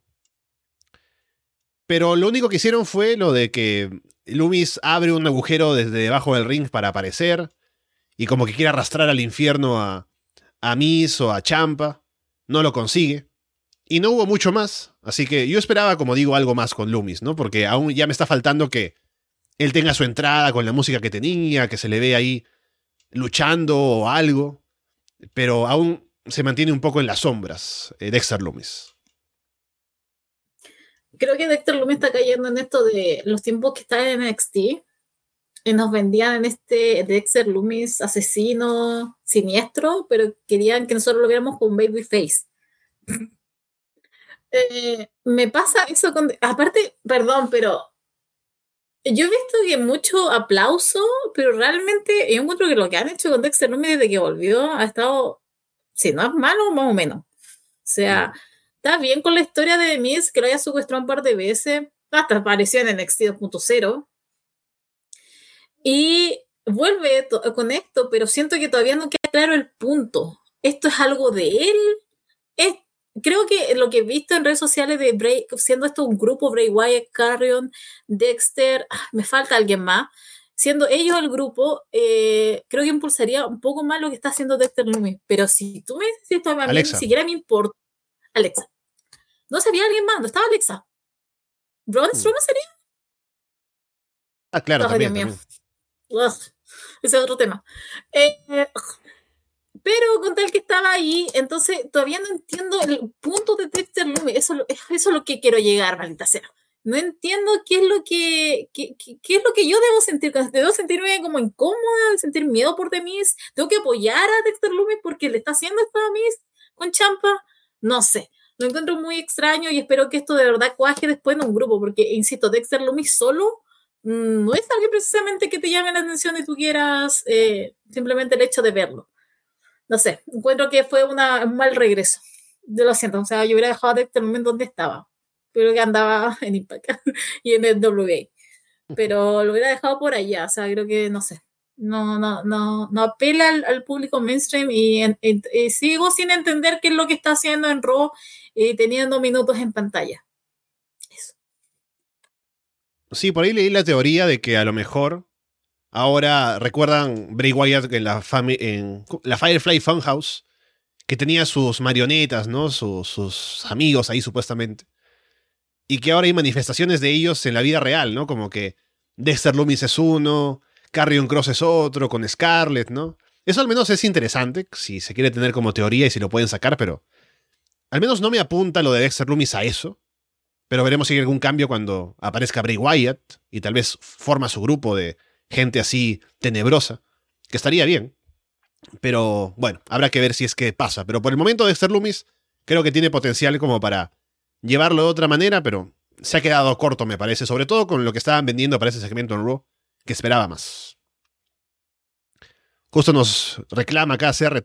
Pero lo único que hicieron fue lo de que Loomis abre un agujero desde debajo del ring para aparecer. Y como que quiere arrastrar al infierno a, a Miss o a Champa. No lo consigue. Y no hubo mucho más. Así que yo esperaba, como digo, algo más con Loomis, ¿no? Porque aún ya me está faltando que él tenga su entrada con la música que tenía, que se le ve ahí luchando o algo. Pero aún se mantiene un poco en las sombras eh, Dexter Loomis creo que Dexter Lumis está cayendo en esto de los tiempos que está en NXT. Y nos vendían en este Dexter Loomis asesino siniestro, pero querían que nosotros lo viéramos con Babyface. eh, me pasa eso con. Aparte, perdón, pero yo he visto que mucho aplauso, pero realmente yo encuentro que lo que han hecho con Dexter Loomis desde que volvió ha estado, si no es malo, más o menos. O sea, está bien con la historia de Miss, que lo haya secuestrado un par de veces, hasta apareció en NXT 2.0. Y vuelve con esto, pero siento que todavía no queda claro el punto. ¿Esto es algo de él? Es, creo que lo que he visto en redes sociales de Bray, siendo esto un grupo, Bray Wyatt, Carrion, Dexter, ah, me falta alguien más, siendo ellos el grupo, eh, creo que impulsaría un poco más lo que está haciendo Dexter Lumi. Pero si tú me dices esto a mí, ni siquiera me importa. Alexa. No sabía alguien más, no estaba Alexa. ¿Braun mm. Strowman sería? Ah, claro, también, ese es otro tema. Eh, pero con tal que estaba ahí, entonces todavía no entiendo el punto de Dexter Lumis. Eso, eso es lo que quiero llegar, maldita sea. No entiendo qué es lo que, qué, qué, es lo que yo debo sentir. Debo sentirme como incómoda, sentir miedo por Demis. Tengo que apoyar a Dexter Lumis porque le está haciendo esto a Demis con Champa. No sé lo encuentro muy extraño y espero que esto de verdad cuaje después en un grupo, porque, insisto, Dexter Loomis solo mm, no es alguien precisamente que te llame la atención y tú quieras eh, simplemente el hecho de verlo. No sé, encuentro que fue una, un mal regreso. Yo lo siento, o sea, yo hubiera dejado a Dexter Loomis donde estaba, pero que andaba en Impact y en el WA. Pero lo hubiera dejado por allá, o sea, creo que, no sé, no, no, no, no apela al, público mainstream y, sigo sin entender qué es lo que está haciendo en Raw y teniendo minutos en pantalla. Eso. Sí, por ahí leí la teoría de que a lo mejor ahora recuerdan Bray Wyatt en la, en la Firefly Funhouse, que tenía sus marionetas, ¿no? Sus, sus amigos ahí supuestamente. Y que ahora hay manifestaciones de ellos en la vida real, ¿no? Como que Dexter Loomis es uno, Carrion Cross es otro, con Scarlett, ¿no? Eso al menos es interesante, si se quiere tener como teoría y si lo pueden sacar, pero al menos no me apunta lo de Dexter Loomis a eso. Pero veremos si hay algún cambio cuando aparezca Bray Wyatt y tal vez forma su grupo de gente así tenebrosa, que estaría bien. Pero bueno, habrá que ver si es que pasa. Pero por el momento Dexter Loomis creo que tiene potencial como para llevarlo de otra manera, pero se ha quedado corto, me parece, sobre todo con lo que estaban vendiendo para ese segmento en Raw, que esperaba más. Justo nos reclama acá CR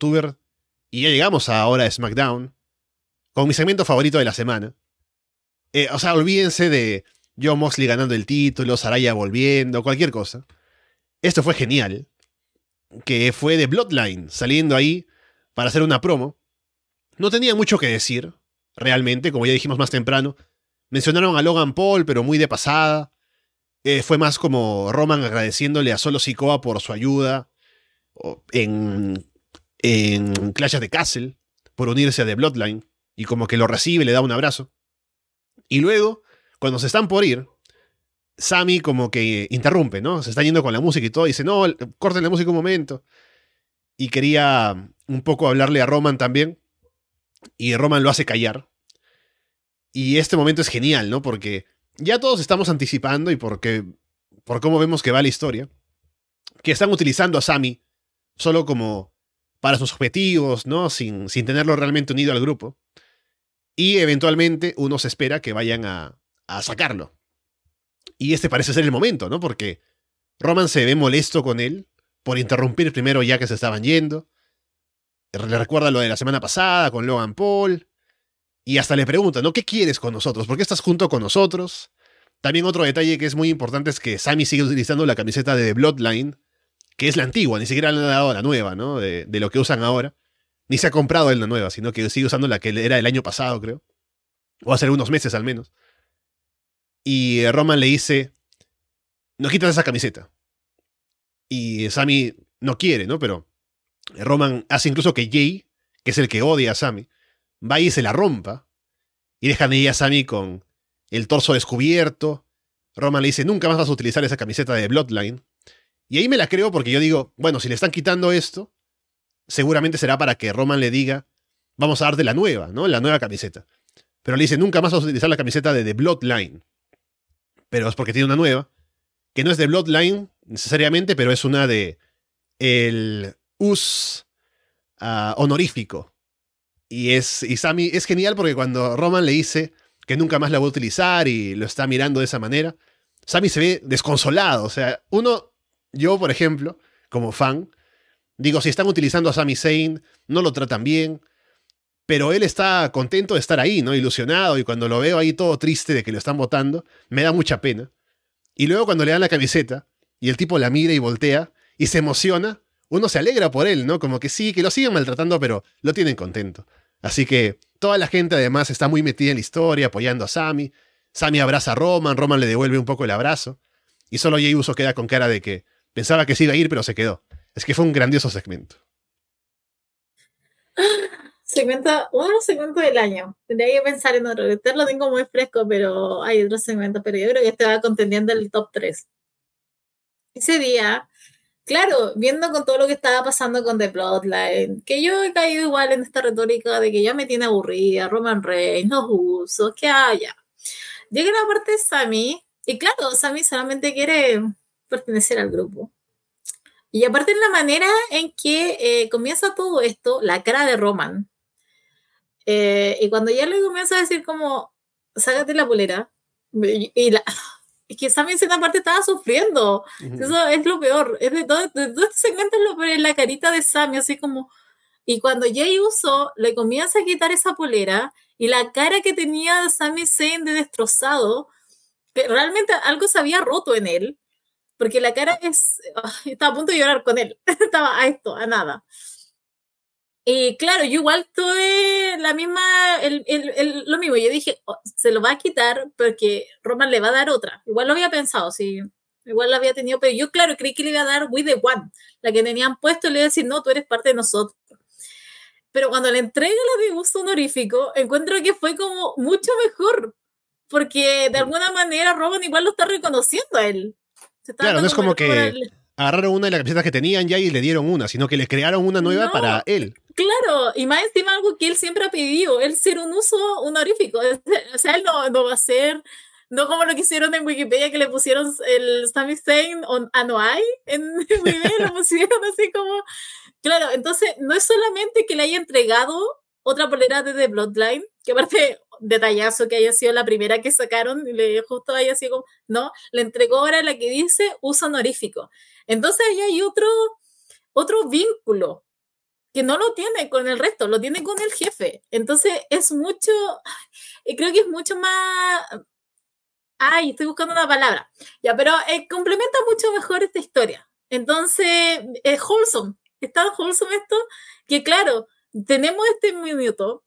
y ya llegamos a ahora de SmackDown, con mi segmento favorito de la semana. Eh, o sea, olvídense de John Moxley ganando el título, Saraya volviendo, cualquier cosa. Esto fue genial. Que fue de Bloodline, saliendo ahí para hacer una promo. No tenía mucho que decir, realmente, como ya dijimos más temprano. Mencionaron a Logan Paul, pero muy de pasada. Eh, fue más como Roman agradeciéndole a Solo Sikoa por su ayuda en, en Clash de Castle, por unirse a The Bloodline, y como que lo recibe, le da un abrazo. Y luego, cuando se están por ir, Sammy como que interrumpe, ¿no? Se está yendo con la música y todo, dice, no, corten la música un momento. Y quería un poco hablarle a Roman también, y Roman lo hace callar. Y este momento es genial, ¿no? Porque ya todos estamos anticipando y porque, por cómo vemos que va la historia, que están utilizando a Sammy solo como para sus objetivos, ¿no? Sin, sin tenerlo realmente unido al grupo. Y eventualmente uno se espera que vayan a, a sacarlo. Y este parece ser el momento, ¿no? Porque Roman se ve molesto con él por interrumpir primero ya que se estaban yendo. Le recuerda lo de la semana pasada con Logan Paul. Y hasta le pregunta, ¿no? ¿Qué quieres con nosotros? ¿Por qué estás junto con nosotros? También otro detalle que es muy importante es que Sammy sigue utilizando la camiseta de Bloodline, que es la antigua, ni siquiera le han dado la nueva, ¿no? De, de, lo que usan ahora. Ni se ha comprado él la nueva, sino que sigue usando la que era el año pasado, creo. O hace unos meses al menos. Y Roman le dice, no quitas esa camiseta. Y Sammy no quiere, ¿no? Pero Roman hace incluso que Jay, que es el que odia a Sammy, va y se la rompa. Y dejan ahí a Sammy con el torso descubierto. Roman le dice, nunca más vas a utilizar esa camiseta de Bloodline. Y ahí me la creo porque yo digo, bueno, si le están quitando esto, seguramente será para que Roman le diga, vamos a darte la nueva, ¿no? La nueva camiseta. Pero le dice, nunca más vas a utilizar la camiseta de The Bloodline. Pero es porque tiene una nueva, que no es de Bloodline necesariamente, pero es una de el US uh, honorífico. Y, es, y Sammy es genial porque cuando Roman le dice que nunca más la va a utilizar y lo está mirando de esa manera, Sammy se ve desconsolado. O sea, uno, yo por ejemplo, como fan, digo, si están utilizando a Sami Zayn, no lo tratan bien, pero él está contento de estar ahí, ¿no? Ilusionado, y cuando lo veo ahí todo triste de que lo están votando, me da mucha pena. Y luego cuando le dan la camiseta, y el tipo la mira y voltea, y se emociona, uno se alegra por él, ¿no? Como que sí, que lo siguen maltratando, pero lo tienen contento. Así que toda la gente además está muy metida en la historia, apoyando a Sammy. Sammy abraza a Roman, Roman le devuelve un poco el abrazo. Y solo Jey Uso queda con cara de que pensaba que se iba a ir, pero se quedó. Es que fue un grandioso segmento. Segmento, uno segmento del año. Tendría que pensar en otro. Este lo tengo muy fresco, pero hay otro segmento. Pero yo creo que este va contendiendo el top 3. Ese día, claro, viendo con todo lo que estaba pasando con The Bloodline, que yo he caído igual en esta retórica de que ya me tiene aburrida, Roman Reigns, los usos, que haya. Llega la parte de Sammy, y claro, Sammy solamente quiere pertenecer al grupo. Y aparte en la manera en que eh, comienza todo esto, la cara de Roman, eh, y cuando ya le comienza a decir como, sácate la polera, y, la, es que Sammy en cierta parte estaba sufriendo. Eso es lo peor. Es de todo, de todo este segmento es lo peor, la carita de Sammy, así como... Y cuando Jay Uso le comienza a quitar esa polera y la cara que tenía Sammy Zayn de destrozado, que realmente algo se había roto en él, porque la cara es... estaba a punto de llorar con él. estaba a esto, a nada. Y claro, yo igual tuve la misma, el, el, el, lo mismo. Yo dije, oh, se lo va a quitar porque Roman le va a dar otra. Igual lo había pensado, sí. Igual lo había tenido, pero yo, claro, creí que le iba a dar We the One, la que tenían puesto, y le iba a decir, no, tú eres parte de nosotros. Pero cuando le entrega la de gusto honorífico, encuentro que fue como mucho mejor, porque de alguna manera Roman igual lo está reconociendo a él. claro, no es como que agarraron una de las camisetas que tenían ya y le dieron una, sino que le crearon una nueva no, para él. Claro, y más encima algo que él siempre ha pedido, el ser un uso honorífico. O sea, él no, no va a ser, no como lo que hicieron en Wikipedia, que le pusieron el Sami Zayn on Anoai en Wikipedia, lo pusieron así como. Claro, entonces no es solamente que le haya entregado otra polera de The Bloodline, que aparte, detallazo que haya sido la primera que sacaron, y le justo haya sido como, no, le entregó ahora la que dice uso honorífico. Entonces ahí hay otro, otro vínculo que no lo tiene con el resto, lo tiene con el jefe. Entonces es mucho, y creo que es mucho más... Ay, estoy buscando una palabra. Ya, pero eh, complementa mucho mejor esta historia. Entonces, es wholesome. Es tan wholesome esto que, claro, tenemos este minuto,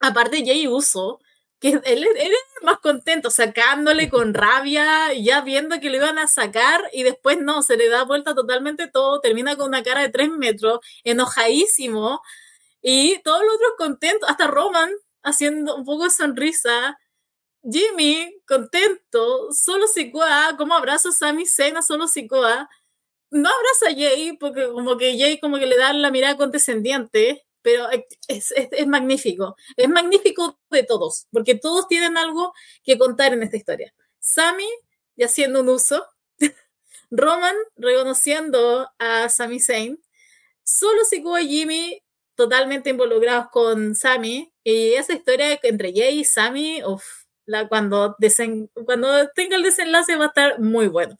aparte Jay Uso, que él, él más contento, sacándole con rabia, ya viendo que lo iban a sacar y después no, se le da vuelta totalmente todo, termina con una cara de tres metros, enojadísimo y todos los otros contentos, hasta Roman haciendo un poco de sonrisa, Jimmy contento, solo Sikoa, como abrazo a Sami Zayn solo Sikoa, no abraza a Jay porque como que Jay como que le da la mirada condescendiente pero es, es, magnífico. Es magnífico de todos, porque todos tienen algo que contar en esta historia. Sammy, ya haciendo un uso. Roman, reconociendo a Sami Zayn. Solo Sikoa y Jimmy, totalmente involucrados con Sammy. Y esa historia entre Jay y Sammy, la, cuando, cuando tenga el desenlace va a estar muy bueno.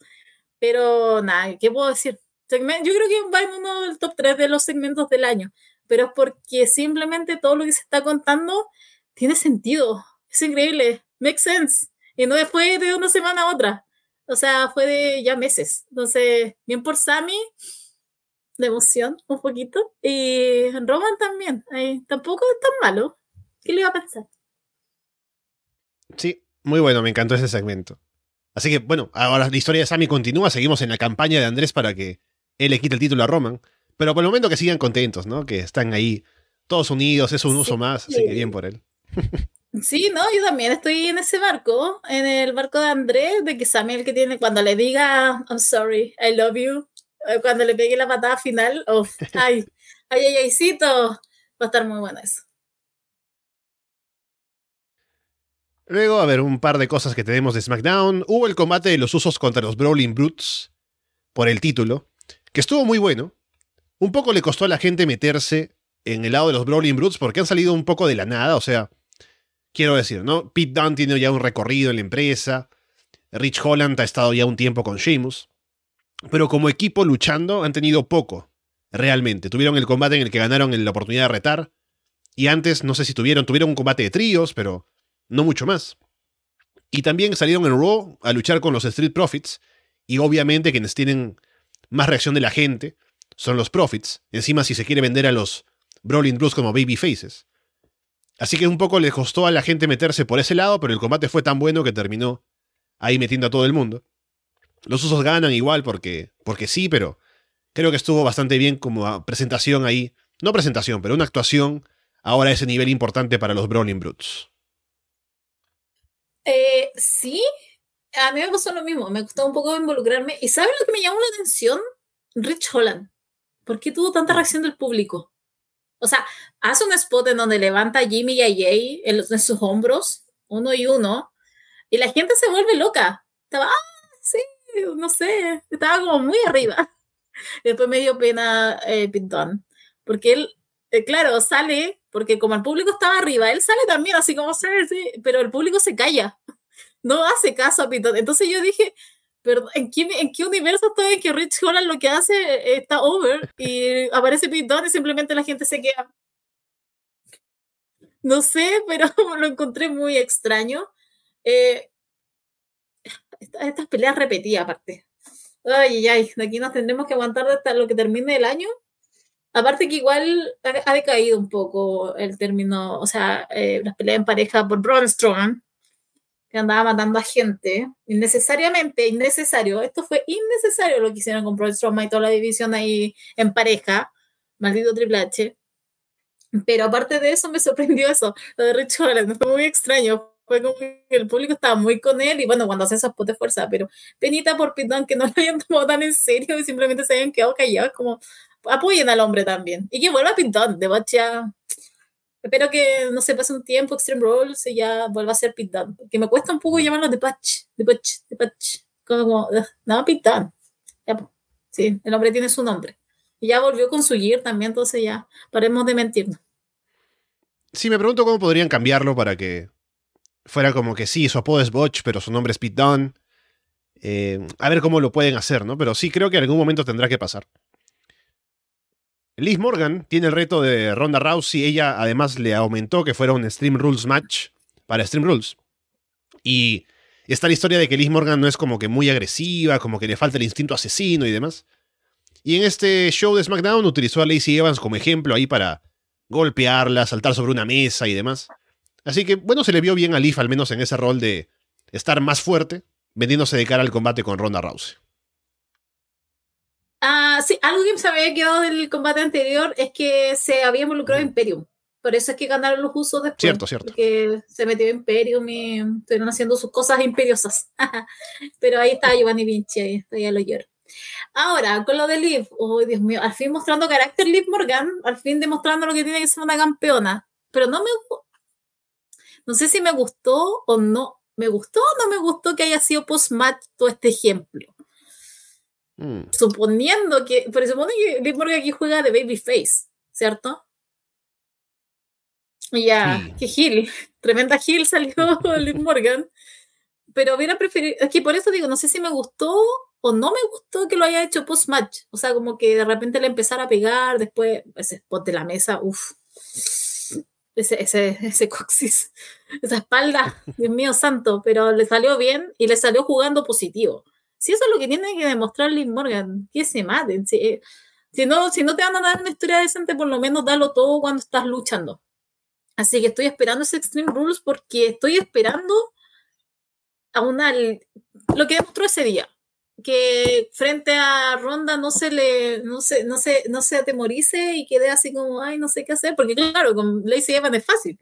Pero nada, ¿qué puedo decir? Yo creo que va en uno del top 3 de los segmentos del año pero es porque simplemente todo lo que se está contando tiene sentido. Es increíble, makes sense. Y no fue de una semana a otra. O sea, fue de ya meses. Entonces, bien por Sammy, de emoción un poquito. Y Roman también. tampoco es tan malo. ¿Qué le iba a pensar? Sí, muy bueno, me encantó ese segmento. Así que bueno, ahora la historia de Sammy continúa, seguimos en la campaña de Andrés para que él le quite el título a Roman. Pero por el momento que sigan contentos, ¿no? Que están ahí todos unidos, es un uso más, así que bien por él. Sí, no, yo también estoy en ese barco, en el barco de Andrés, de que Samuel que tiene, cuando le diga, I'm sorry, I love you, eh, cuando le pegue la patada final, oh, ay, ay, ay, aycito, va a estar muy bueno eso. Luego, a ver, un par de cosas que tenemos de SmackDown. Hubo el combate de los usos contra los Brawling Brutes por el título, que estuvo muy bueno. Un poco le costó a la gente meterse en el lado de los Brawling Brutes porque han salido un poco de la nada, o sea, quiero decir, ¿no? Pete Dunne tiene ya un recorrido en la empresa, Rich Holland ha estado ya un tiempo con Sheamus, pero como equipo luchando han tenido poco, realmente. Tuvieron el combate en el que ganaron la oportunidad de retar, y antes no sé si tuvieron, tuvieron un combate de tríos, pero no mucho más. Y también salieron en Raw a luchar con los Street Profits, y obviamente quienes tienen más reacción de la gente, son los profits, encima si se quiere vender a los Brawling Blues como baby faces. Así que un poco le costó a la gente meterse por ese lado, pero el combate fue tan bueno que terminó ahí metiendo a todo el mundo. Los usos ganan igual porque, porque sí, pero creo que estuvo bastante bien como presentación ahí. No presentación, pero una actuación ahora a ese nivel importante para los Brawling Brutes. Eh, sí, a mí me pasó lo mismo, me costó un poco involucrarme. ¿Y sabes lo que me llamó la atención? Rich Holland. ¿Por qué tuvo tanta reacción del público? O sea, hace un spot en donde levanta a Jimmy y a Jay en, sus hombros, uno y uno, y la gente se vuelve loca. Estaba, ah, sí, no sé, estaba como muy arriba. Después me dio pena eh, Pintón, porque él, eh, claro, sale, porque como el público estaba arriba, él sale también así como, sí, sí, pero el público se calla, no hace caso a Pintón. Entonces yo dije, ¿en qué, ¿en qué universo estoy en que Rich Holland lo que hace está over y aparece Pete y simplemente la gente se queda? No sé, pero lo encontré muy extraño. Eh, estas, peleas repetidas, aparte. Ay, ay, de aquí nos tendremos que aguantar hasta lo que termine el año. Aparte que igual ha, decaído un poco el término, o sea, eh, las peleas en pareja por Braun Strowman que andaba matando a gente innecesariamente, innecesario. Esto fue innecesario lo que hicieron con Braun Strowman y toda la división ahí en pareja. Maldito Triple H. Pero aparte de eso, me sorprendió eso, lo de Rich Holland. Fue muy extraño. Fue como que el público estaba muy con él y bueno, cuando hace esas de fuerza, pero penita por Pitón que no lo hayan tomado tan en serio y simplemente se hayan quedado callados, como, apoyen al hombre también. Y que vuelva a pintar, de ya. Espero que no se pase un tiempo Extreme Rules y ya vuelva a ser Pitán. Que me cuesta un poco llamarlo de patch, de patch, de patch. Como, no, Pitán. Ya, sí, el hombre tiene su nombre. Y ya volvió con su gear también, entonces ya, paremos de mentirnos. Sí, me pregunto cómo podrían cambiarlo para que fuera como que sí, su apodo es Botch, pero su nombre es Pete Dunne. Eh, a ver cómo lo pueden hacer, ¿no? Pero sí creo que en algún momento tendrá que pasar. Liz Morgan tiene el reto de Ronda Rousey. Ella además le aumentó que fuera un Stream Rules match para Stream Rules. Y está la historia de que Liz Morgan no es como que muy agresiva, como que le falta el instinto asesino y demás. Y en este show de SmackDown utilizó a Lacey Evans como ejemplo ahí para golpearla, saltar sobre una mesa y demás. Así que, bueno, se le vio bien a Leaf, al menos en ese rol de estar más fuerte, vendiéndose de cara al combate con Ronda Rousey. Ah, sí, algo que se había quedado del combate anterior es que se había involucrado Imperium. Por eso es que ganaron los usos después. Cierto, cierto. Porque se metió Imperium y estuvieron haciendo sus cosas imperiosas. Pero ahí está Giovanni Vinci, ahí ya lo lloro. Ahora, con lo de Liv, oh Dios mío, al fin mostrando carácter Liv Morgan, al fin demostrando lo que tiene que ser una campeona. Pero no me no sé si me gustó o no. ¿Me gustó o no me gustó que haya sido post-match todo este ejemplo? Mm. Suponiendo que, pero supone que Liv Morgan aquí juega de babyface, ¿cierto? Ya, qué Gil, tremenda Gil salió Liv Morgan. Pero hubiera preferido, es que por eso digo, no sé si me gustó o no me gustó que lo haya hecho post-match. O sea, como que de repente le empezara a pegar, después ese spot de la mesa, uff ese, ese, ese coxis, esa espalda, Dios mío santo, pero le salió bien y le salió jugando positivo. Si eso es lo que tiene que demostrar Liv Morgan, que se maten. Si, eh, si, no, si no te van a dar una historia decente, por lo menos dalo todo cuando estás luchando. Así que estoy esperando ese Extreme Rules porque estoy esperando a una lo que demostró ese día que frente a Ronda no se le, no se, no se, no se atemorice y quede así como, ay, no sé qué hacer, porque claro, con Lacey Evans es fácil,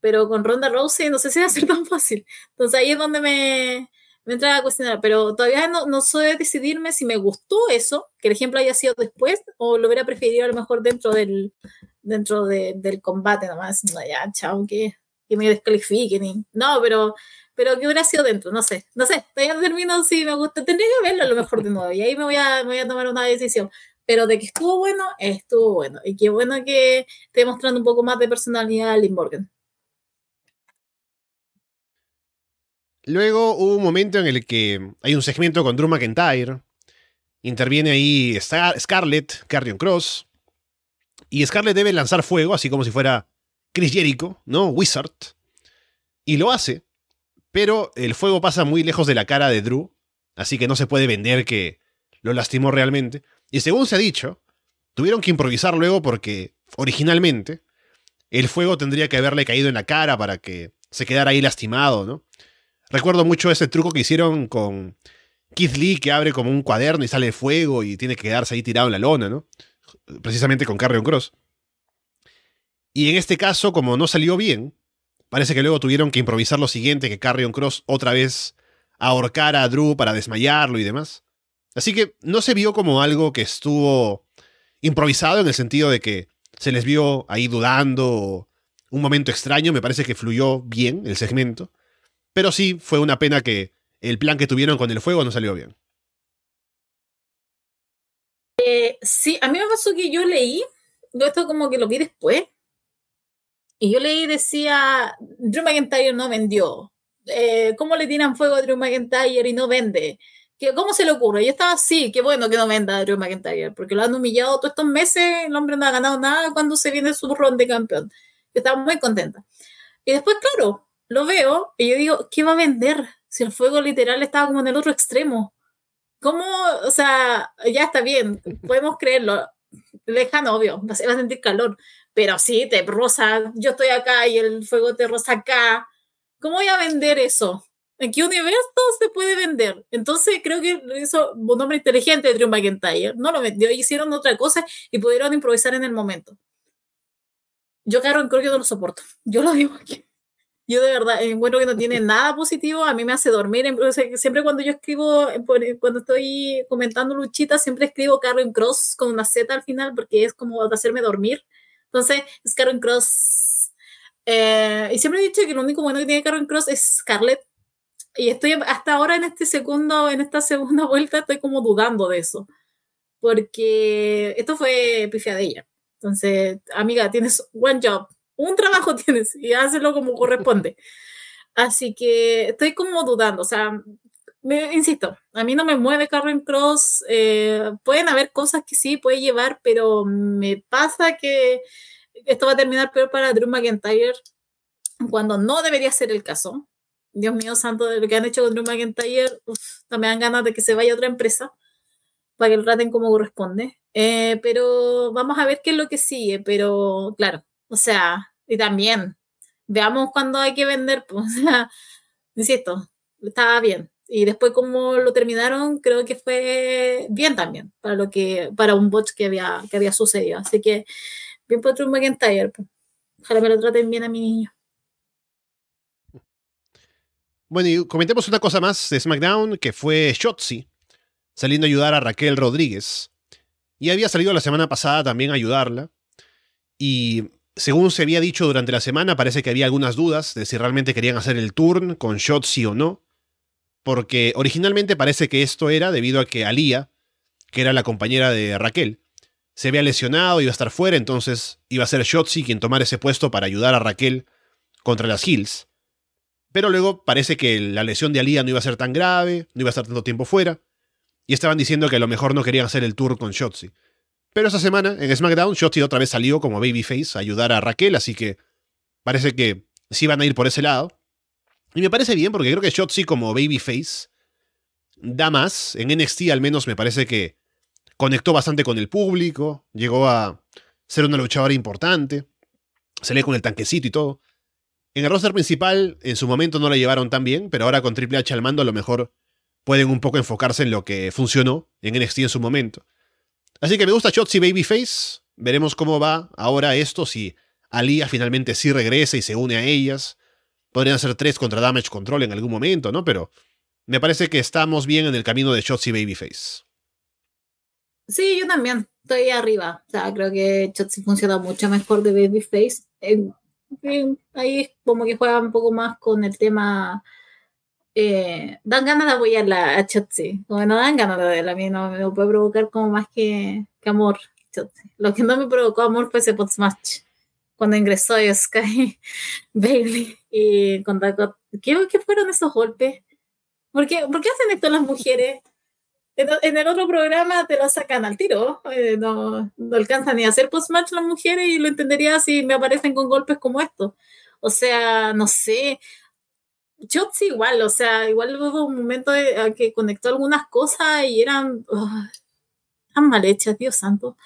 pero con Ronda Rousey no sé si va a ser tan fácil. Entonces ahí es donde me, me entra a cuestionar, pero todavía no, no sé decidirme si me gustó eso, que el ejemplo haya sido después, o lo hubiera preferido a lo mejor dentro del, dentro del combate nomás, no, ya, chao, que, que me descalifiquen. no, pero pero que hubiera sido dentro, no sé, no sé, todavía no termino si me gusta, tendría que verlo a lo mejor de nuevo y ahí me voy a, voy a tomar una decisión. Pero de que estuvo bueno, estuvo bueno. Y qué bueno que esté mostrando un poco más de personalidad a Lynn Morgan. Luego hubo un momento en el que hay un segmento con Drew McIntyre. Interviene ahí Scarlett, Carrion Cross. Y Scarlett debe lanzar fuego, así como si fuera Chris Jericho, ¿no? Wizard. Y lo hace pero el fuego pasa muy lejos de la cara de Drew, así que no se puede vender que lo lastimó realmente. Y según se ha dicho, tuvieron que improvisar luego porque originalmente el fuego tendría que haberle caído en la cara para que se quedara ahí lastimado, ¿no? Recuerdo mucho ese truco que hicieron con Keith Lee que abre como un cuaderno y sale fuego y tiene que quedarse ahí tirado en la lona, ¿no? Precisamente con Carrion Cross. Y en este caso, como no salió bien, Parece que luego tuvieron que improvisar lo siguiente, que Carrion Cross otra vez ahorcara a Drew para desmayarlo y demás. Así que no se vio como algo que estuvo improvisado en el sentido de que se les vio ahí dudando, un momento extraño, me parece que fluyó bien el segmento, pero sí fue una pena que el plan que tuvieron con el fuego no salió bien. Eh, sí, a mí me pasó que yo leí, esto como que lo vi después, y yo leí, decía, Drew McIntyre no vendió. Eh, ¿Cómo le tiran fuego a Drew McIntyre y no vende? ¿Qué, ¿Cómo se le ocurre? Y estaba así, qué bueno que no venda a Drew McIntyre, porque lo han humillado todos estos meses, el hombre no ha ganado nada cuando se viene su ron de campeón. Yo estaba muy contenta. Y después, claro, lo veo y yo digo, ¿qué va a vender? Si el fuego literal estaba como en el otro extremo. ¿Cómo? O sea, ya está bien, podemos creerlo. Lejano, obvio, va a sentir calor pero sí, te rosa, yo estoy acá y el fuego te rosa acá. ¿Cómo voy a vender eso? ¿En qué universo se puede vender? Entonces creo que lo hizo un hombre inteligente de Drew McIntyre. No lo vendió, hicieron otra cosa y pudieron improvisar en el momento. Yo, Carol, creo que no lo soporto. Yo lo digo aquí. Yo de verdad encuentro que no tiene nada positivo, a mí me hace dormir, siempre cuando yo escribo, cuando estoy comentando luchitas, siempre escribo Karen Cross con una Z al final porque es como hacerme dormir, entonces es Karen Cross, eh, y siempre he dicho que lo único bueno que tiene Karen Cross es Scarlett, y estoy hasta ahora en este segundo, en esta segunda vuelta, estoy como dudando de eso, porque esto fue pifia de ella, entonces, amiga, tienes one job, un trabajo tienes y hazlo como corresponde. Así que estoy como dudando, o sea, me, insisto, a mí no me mueve Karen Cross, eh, pueden haber cosas que sí puede llevar, pero me pasa que esto va a terminar peor para Drew McIntyre cuando no debería ser el caso. Dios mío santo, de lo que han hecho con Drew McIntyre, no me dan ganas de que se vaya a otra empresa para que lo traten como corresponde. Eh, pero vamos a ver qué es lo que sigue, pero claro, o sea, y también, veamos cuándo hay que vender, pues, o sea, insisto, estaba bien. Y después como lo terminaron, creo que fue bien también para lo que para un bot que había que había sucedido. Así que bien por Drew McIntyre. Pues. Ojalá me lo traten bien a mi niño. Bueno, y comentemos una cosa más de SmackDown, que fue Shotzi, saliendo a ayudar a Raquel Rodríguez. Y había salido la semana pasada también a ayudarla. Y según se había dicho durante la semana, parece que había algunas dudas de si realmente querían hacer el turn con Shotzi o no, porque originalmente parece que esto era debido a que Alía, que era la compañera de Raquel, se había lesionado, iba a estar fuera, entonces iba a ser Shotzi quien tomara ese puesto para ayudar a Raquel contra las Hills. Pero luego parece que la lesión de Alía no iba a ser tan grave, no iba a estar tanto tiempo fuera, y estaban diciendo que a lo mejor no querían hacer el tour con Shotzi. Pero esa semana, en SmackDown, Shotzi otra vez salió como babyface a ayudar a Raquel, así que parece que sí van a ir por ese lado. Y me parece bien, porque creo que Shotzi como babyface da más. En NXT al menos me parece que conectó bastante con el público, llegó a ser una luchadora importante, se lee con el tanquecito y todo. En el roster principal, en su momento no la llevaron tan bien, pero ahora con Triple H al mando a lo mejor pueden un poco enfocarse en lo que funcionó en NXT en su momento. Así que me gusta Shotzi Babyface. Veremos cómo va ahora esto, si Aliyah finalmente sí regresa y se une a ellas. Podrían ser tres contra Damage Control en algún momento, ¿no? Pero me parece que estamos bien en el camino de Shotzi Babyface. Sí, yo también. Estoy arriba. O sea, creo que Shotzi funciona mucho mejor de Babyface. ahí como que juega un poco más con el tema eh, dan ganas de apoyarla a Chotzi. Como no dan ganas de verla, a mí no me puede provocar como más que, amor. Lo que no me provocó amor fue ese post-match. Cuando ingresó Sky Bailey y con Dakota. ¿Qué, ¿Qué, fueron esos golpes? ¿Por qué, ¿Por qué hacen esto las mujeres? En, el otro programa te lo sacan al tiro. Eh, no, no alcanzan ni a hacer post-match las mujeres y lo entendería si me aparecen con golpes como estos. O sea, no sé, Chotzi igual, o sea, igual hubo un momento de, que conectó algunas cosas y eran tan mal hechas, Dios santo.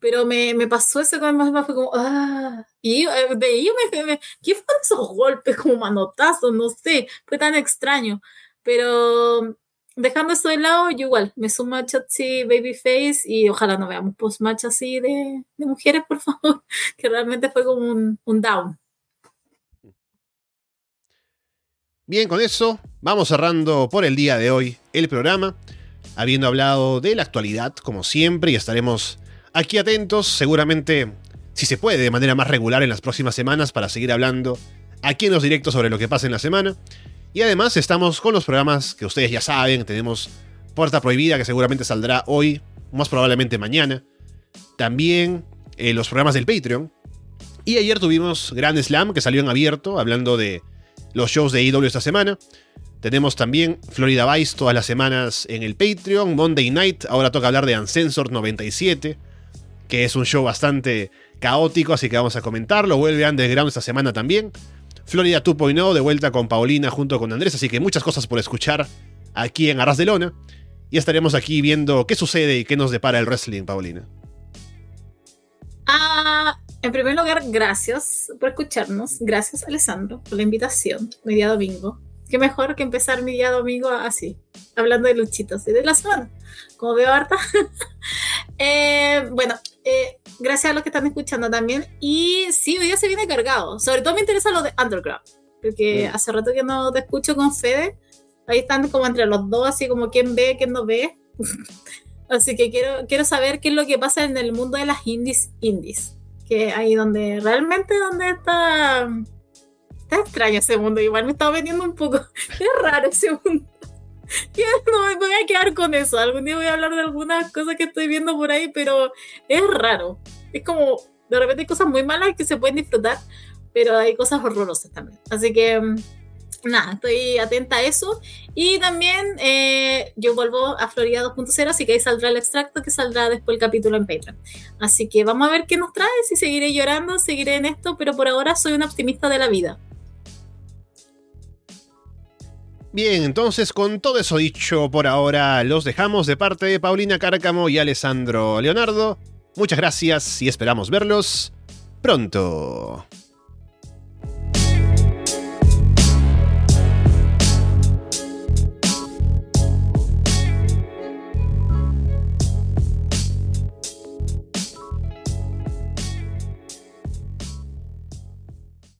Pero me, me pasó eso con más fue como, ah, y eh, de ahí me, me, ¿qué fueron esos golpes como manotazos? No sé, fue tan extraño. Pero dejando eso de lado, yo igual me sumo a Chotzi Babyface y ojalá no veamos post-match así de, de, mujeres, por favor, que realmente fue como un, un down. Bien, con eso vamos cerrando por el día de hoy el programa, habiendo hablado de la actualidad como siempre y estaremos aquí atentos, seguramente si se puede de manera más regular en las próximas semanas para seguir hablando aquí en los directos sobre lo que pasa en la semana. Y además estamos con los programas que ustedes ya saben, tenemos Puerta Prohibida que seguramente saldrá hoy, más probablemente mañana. También eh, los programas del Patreon. Y ayer tuvimos Grand Slam que salió en abierto hablando de los shows de AEW esta semana. Tenemos también Florida Vice todas las semanas en el Patreon. Monday Night, ahora toca hablar de Uncensored 97, que es un show bastante caótico, así que vamos a comentarlo. Vuelve Underground esta semana también. Florida 2.0 de vuelta con Paulina junto con Andrés, así que muchas cosas por escuchar aquí en Arras de Lona. Y estaremos aquí viendo qué sucede y qué nos depara el wrestling, Paulina. Ah, en primer lugar, gracias por escucharnos. Gracias, Alessandro, por la invitación. Mi día domingo. Qué mejor que empezar mi día domingo así, hablando de luchitos y de la semana. Como veo harta. Eh, bueno, eh, gracias a los que están escuchando también. Y sí, hoy día se viene cargado. Sobre todo me interesa lo de Underground. porque Mm. hace rato que no te escucho con Fede. Ahí están como entre los dos, así como quién ve, quién no ve. así que quiero, quiero saber qué es lo que pasa en el mundo de las indies indies. Que ahí donde realmente donde está... Está extraño ese mundo, igual me estaba vendiendo un poco. Es raro ese mundo. No me voy a quedar con eso. Algún día voy a hablar de algunas cosas que estoy viendo por ahí, pero es raro. Es como, de repente hay cosas muy malas que se pueden disfrutar, pero hay cosas horrorosas también. Así que, mm, nada, estoy atenta a eso. Y también eh, yo vuelvo a Florida 2.0, así que ahí saldrá el extracto que saldrá después el capítulo en Patreon. Así que vamos a ver qué nos trae, si seguiré llorando, seguiré en esto, pero por ahora soy un optimista de la vida. Bien, entonces con todo eso dicho por ahora, los dejamos de parte de Paulina Cárcamo y Alessandro Leonardo. Muchas gracias y esperamos verlos pronto.